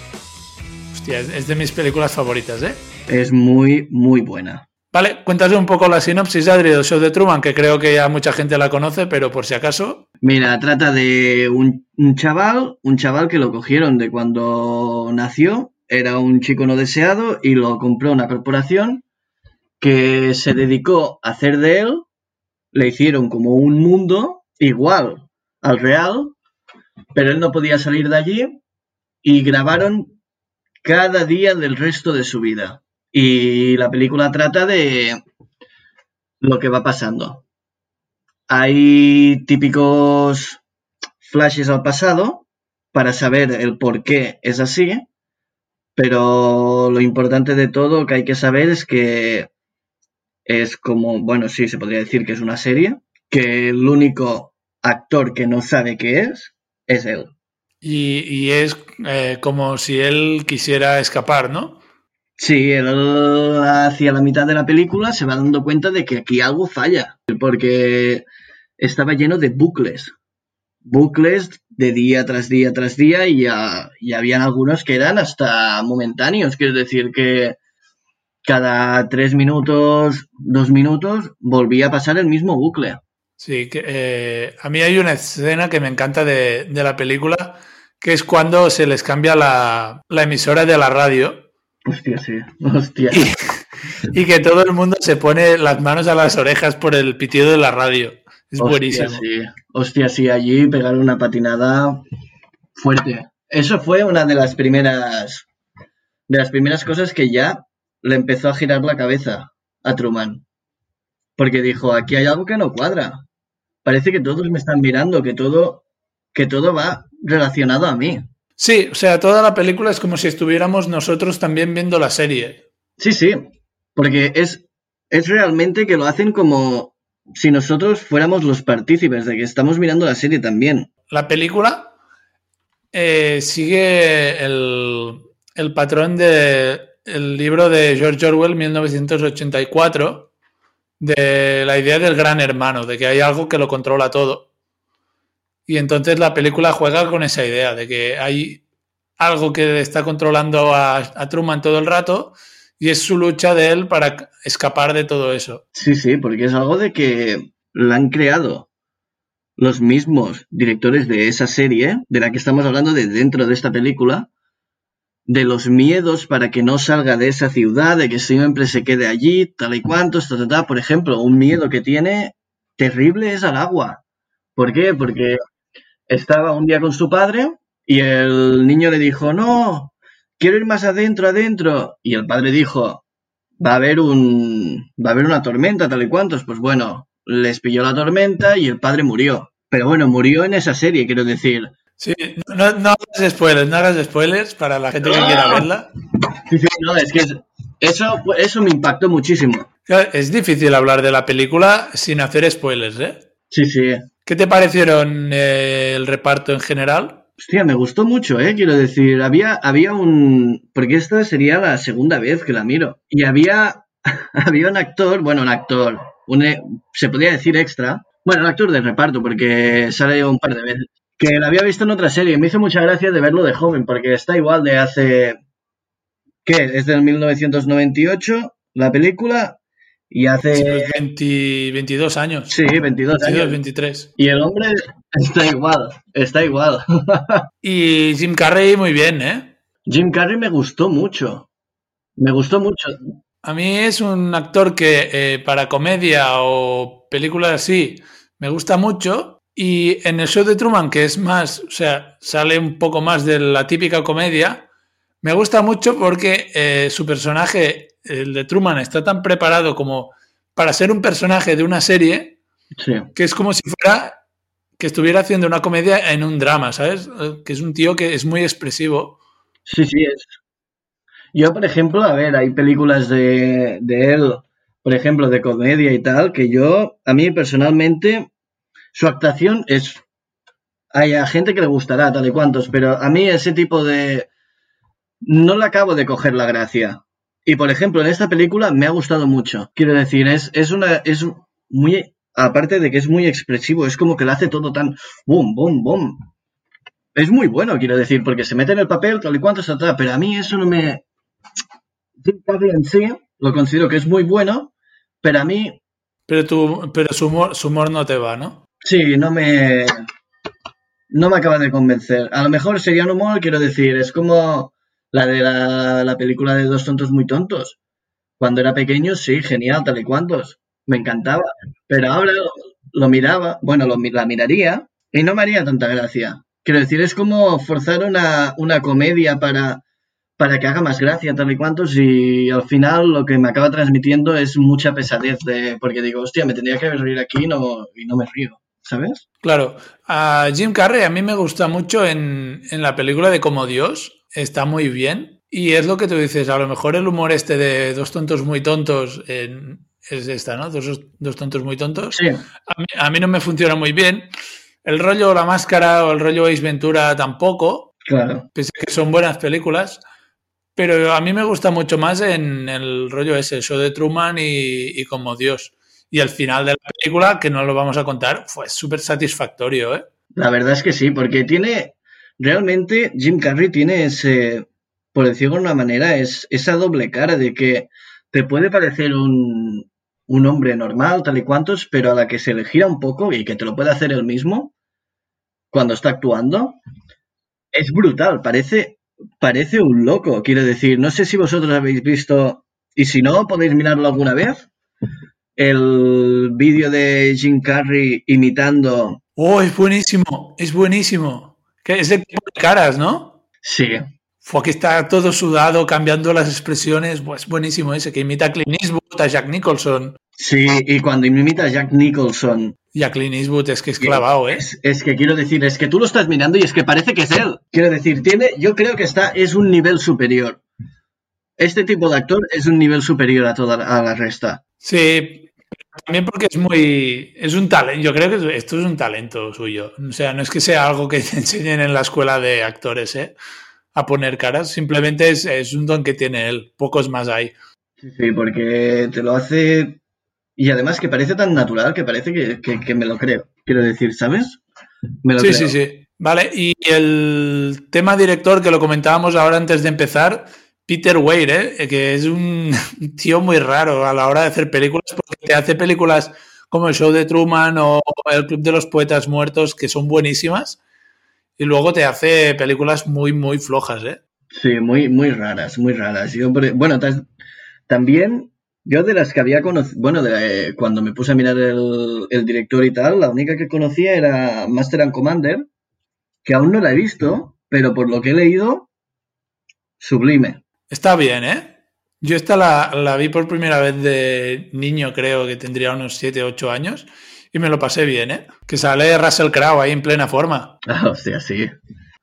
Hostia, es de mis películas favoritas, ¿eh? Es muy, muy buena. Vale, cuéntame un poco la sinopsis, Adri, del show de Truman, que creo que ya mucha gente la conoce, pero por si acaso... Mira, trata de un, un chaval, un chaval que lo cogieron de cuando nació, era un chico no deseado y lo compró una corporación que se dedicó a hacer de él, le hicieron como un mundo igual al real, pero él no podía salir de allí y grabaron cada día del resto de su vida. Y la película trata de lo que va pasando. Hay típicos flashes al pasado para saber el por qué es así, pero lo importante de todo que hay que saber es que es como, bueno, sí, se podría decir que es una serie, que el único actor que no sabe qué es es él. Y, y es eh, como si él quisiera escapar, ¿no? Sí, él hacia la mitad de la película se va dando cuenta de que aquí algo falla, porque estaba lleno de bucles. Bucles de día tras día tras día y, ya- y habían algunos que eran hasta momentáneos, quiero decir que cada tres minutos, dos minutos, volvía a pasar el mismo bucle. Sí, que eh, a mí hay una escena que me encanta de, de la película, que es cuando se les cambia la, la emisora de la radio Hostia, sí, hostia. y, y que todo el mundo se pone las manos a las orejas por el pitido de la radio. Es Hostia, buenísimo. Sí. Hostia, sí, allí pegaron una patinada fuerte. Eso fue una de las primeras de las primeras cosas que ya le empezó a girar la cabeza a Truman. Porque dijo, aquí hay algo que no cuadra. Parece que todos me están mirando, que todo que todo va relacionado a mí. Sí, o sea, toda la película es como si estuviéramos nosotros también viendo la serie. Sí, sí, porque es es realmente que lo hacen como si nosotros fuéramos los partícipes de que estamos mirando la serie también. La película eh, sigue el, el patrón del libro de George Orwell 1984 de la idea del gran hermano, de que hay algo que lo controla todo. Y entonces la película juega con esa idea de que hay algo que está controlando a, a Truman todo el rato y es su lucha de él para escapar de todo eso. Sí, sí, porque es algo de que la han creado los mismos directores de esa serie, de la que estamos hablando de dentro de esta película, de los miedos para que no salga de esa ciudad, de que siempre se quede allí, tal y cuantos, ta, ta, ta. Por ejemplo, un miedo que tiene terrible es al agua. ¿Por qué? Porque estaba un día con su padre y el niño le dijo, no, quiero ir más adentro, adentro. Y el padre dijo, va a haber un va a haber una tormenta tal y cuantos pues bueno les pilló la tormenta y el padre murió pero bueno murió en esa serie quiero decir Sí, no, no hagas spoilers, no hagas spoilers para la gente que quiera verla. Sí, sí, no es que es- eso eso me impactó muchísimo. Es difícil hablar de la película sin hacer spoilers, ¿eh? sí sí. ¿Qué te parecieron eh, el reparto en general? hostia me gustó mucho eh quiero decir había había un porque esta sería la segunda vez que la miro. Y había había un actor bueno un actor un e- se podría decir extra. Bueno un actor de reparto porque sale un par de veces que la había visto en otra serie. Me hizo mucha gracia de verlo de joven, porque está igual de hace. ¿Qué? Es del 1998, la película, y hace. 20, 22 años. Sí, 22 22, años. 23. Y el hombre está igual, está igual. Y Jim Carrey muy bien, ¿eh? Jim Carrey me gustó mucho. Me gustó mucho. A mí es un actor que eh, para comedia o películas así me gusta mucho. Y en el show de Truman, que es más, o sea, sale un poco más de la típica comedia, me gusta mucho porque eh, su personaje, el de Truman, está tan preparado como para ser un personaje de una serie Sí, que es como si fuera que estuviera haciendo una comedia en un drama, ¿sabes? Que es un tío que es muy expresivo. Sí, sí, es. Yo, por ejemplo, a ver, hay películas de, de él, por ejemplo, de comedia y tal, que yo, a mí personalmente, su actuación es... Hay a gente que le gustará, tal y cuantos, pero a mí ese tipo de... No le acabo de coger la gracia. Y, por ejemplo, en esta película me ha gustado mucho. Quiero decir, es, es una... Es muy... Aparte de que es muy expresivo, es como que lo hace todo tan... Boom, boom, boom. Es muy bueno, quiero decir, porque se mete en el papel, tal y cuantos, tal, pero a mí eso no me... En sí lo considero que es muy bueno, pero a mí Pero, tu, pero su, humor, su humor no te va, ¿no? Sí, no me... No me acaba de convencer. A lo mejor sería un humor, quiero decir, es como la de la, la película de Dos tontos muy tontos. Cuando era pequeño, sí, genial, tal y cuantos. Me encantaba. Pero ahora lo, miraba, bueno, lo, la miraría y no me haría tanta gracia. Quiero decir, es como forzar una, una comedia para, para que haga más gracia, tal y cuantos, y al final lo que me acaba transmitiendo es mucha pesadez, de, porque digo, hostia, me tendría que reír aquí y no, y no me río, ¿sabes? Claro, a Jim Carrey a mí me gusta mucho en, en la película de Como Dios, está muy bien. Y es lo que tú dices, a lo mejor el humor este de dos tontos muy tontos en- es esta, ¿no? Dos, dos tontos muy tontos. Sí, A mí, a mí no me funciona muy bien. El rollo La Máscara o el rollo Ace Ventura tampoco, claro. pese que son buenas películas. Pero a mí me gusta mucho más en el rollo ese, el show de Truman y, y Como Dios. Y el final de la película, que no lo vamos a contar, fue súper satisfactorio, ¿eh? La verdad es que sí, porque tiene, realmente Jim Carrey tiene ese, por decirlo de una manera, es esa doble cara de que te puede parecer un, un hombre normal, tal y cuantos, pero a la que se le gira un poco y que te lo puede hacer él mismo cuando está actuando, es brutal, parece, parece un loco, quiero decir, no sé si vosotros habéis visto, y si no, podéis mirarlo alguna vez, el vídeo de Jim Carrey imitando Oh, es buenísimo, es buenísimo. Que es el tipo de caras, ¿no? Sí, Fue que está todo sudado, cambiando las expresiones. Pues buenísimo ese, que imita a Clint Eastwood, a Jack Nicholson. sí, y cuando imita a Jack Nicholson, Y a Clint Eastwood es que es clavado, ¿eh? es, es que quiero decir, es que tú lo estás mirando y es que parece que es él. Quiero decir, tiene, yo creo que está, es un nivel superior. Este tipo de actor es un nivel superior a toda a la resta. Sí, también porque es muy... Es un talento, yo creo que esto es un talento suyo. O sea, no es que sea algo que te enseñen en la escuela de actores, ¿eh? A poner caras, simplemente es, es un don que tiene él, pocos más hay. Sí, sí, porque te lo hace. Y además que parece tan natural que parece que, que- que me lo creo. Quiero decir, ¿sabes? Me lo Sí, creo. sí, sí. Vale, y el tema director que lo comentábamos ahora antes de empezar, Peter Weir, ¿eh? que es un tío muy raro a la hora de hacer películas, porque te hace películas como el show de Truman o el Club de los Poetas Muertos, que son buenísimas, y luego te hace películas muy, muy flojas, ¿eh? Sí, muy, muy raras, muy raras. Yo, por- bueno, también yo de las que había conocido, bueno, de- cuando me puse a mirar el, el director y tal, la única que conocía era Master and Commander, que aún no la he visto, pero por lo que he leído, sublime. Está bien, ¿eh? Yo esta la, la vi por primera vez de niño, creo que tendría unos 7, 8 años, y me lo pasé bien, ¿eh? Que sale Russell Crowe ahí en plena forma. Ah, hostia, sí.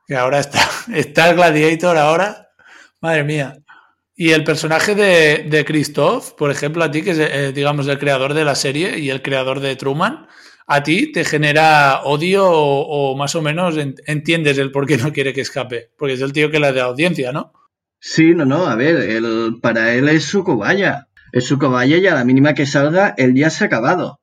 Que ahora está, está el Gladiator ahora. Madre mía. Y el personaje de, de Christoph, por ejemplo, a ti, que es, eh, digamos, el creador de la serie y el creador de Truman, ¿a ti te genera odio o, o más o menos en- entiendes el por qué no quiere que escape? Porque es el tío que le da audiencia, ¿no? Sí, no, no, a ver, él, para él es su cobaya. Es su cobaya y a la mínima que salga, él ya se ha acabado.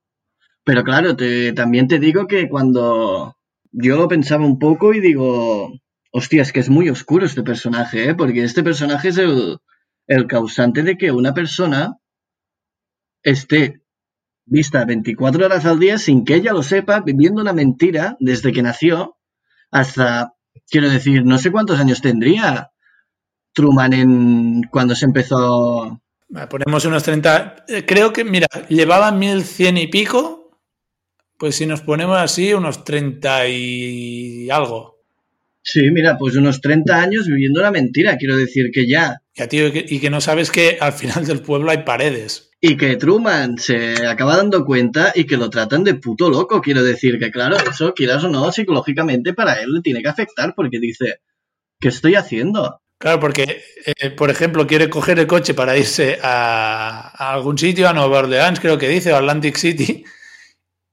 Pero claro, te, también te digo que cuando yo lo pensaba un poco y digo, hostia, es que es muy oscuro este personaje, ¿eh? Porque este personaje es el, el causante de que una persona esté vista 24 horas al día sin que ella lo sepa, viviendo una mentira desde que nació hasta, quiero decir, no sé cuántos años tendría Truman en cuando se empezó. Ponemos unos 30. eh, Creo que, mira, llevaba 1100 y pico. Pues si nos ponemos así, unos 30 y algo. Sí, mira, pues unos 30 años viviendo la mentira, quiero decir que ya. Ya, tío, y que, y que no sabes que al final del pueblo hay paredes. Y que Truman se acaba dando cuenta y que lo tratan de puto loco. Quiero decir que, claro, eso, quieras o no, psicológicamente para él le tiene que afectar porque dice, ¿qué estoy haciendo? Claro, porque, eh, por ejemplo, quiere coger el coche para irse a, algún sitio, a Nueva Orleans, creo que dice, o Atlantic City,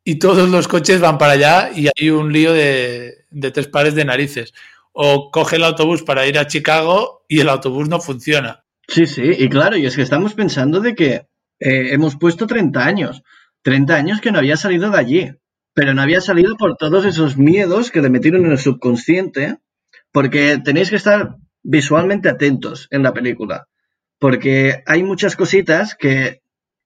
y todos los coches van para allá y hay un lío de, de tres pares de narices. O coge el autobús para ir a Chicago y el autobús no funciona. Sí, sí, y claro, y es que estamos pensando de que eh, hemos puesto 30 años. 30 años que no había salido de allí. Pero no había salido por todos esos miedos que le metieron en el subconsciente. Porque tenéis que estar visualmente atentos en la película. Porque hay muchas cositas que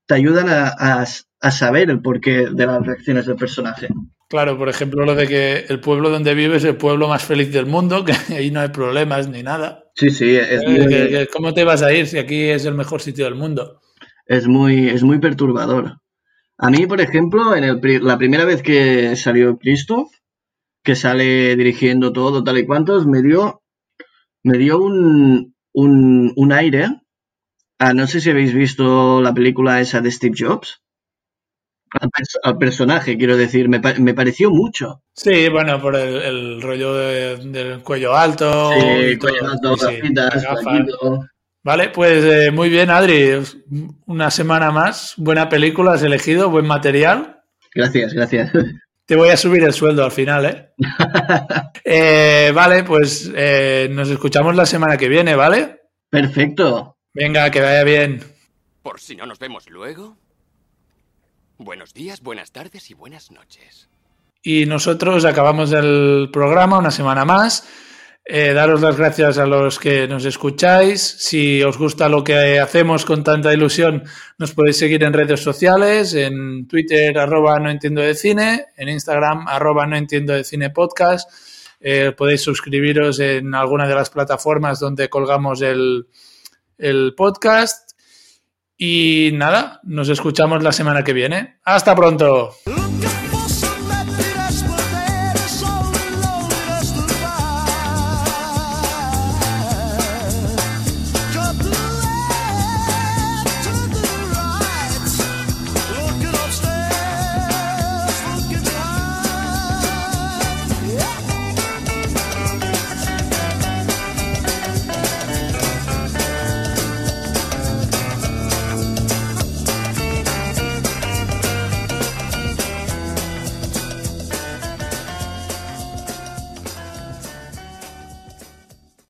te ayudan a, a- a saber el porqué de las reacciones del personaje. Claro, por ejemplo, lo de que el pueblo donde vive es el pueblo más feliz del mundo, que ahí no hay problemas ni nada. Sí, sí, es Eh, muy, que- que ¿Cómo te vas a ir si aquí es el mejor sitio del mundo? es muy, es muy perturbador. A mí, por ejemplo, en el, la primera vez que salió Christoph, que sale dirigiendo todo, tal y cuantos, me dio, me dio un, un, un aire. a- no sé si habéis visto la película esa de Steve Jobs. Al, pers- al personaje, quiero decir, me, pa- me pareció mucho. Sí, bueno, por el, el rollo de- del cuello alto. y Sí, todo. cuello alto, gafitas. Vale, pues eh, muy bien, Adri. Una semana más. Buena película, has elegido, buen material. Gracias, gracias. Te voy a subir el sueldo al final, ¿eh? Eh, vale, pues eh, nos escuchamos la semana que viene, ¿vale? Perfecto. Venga, que vaya bien. Por si no nos vemos luego. Buenos días, buenas tardes y buenas noches. Y nosotros acabamos el programa una semana más. Eh, daros las gracias a los que nos escucháis. Si os gusta lo que hacemos con tanta ilusión, nos podéis seguir en redes sociales, en Twitter arroba no entiendo de cine, en Instagram arroba no entiendo de cine podcast. Eh, podéis suscribiros en alguna de las plataformas donde colgamos el, podcast. Y nada, nos escuchamos la semana que viene. Hasta pronto.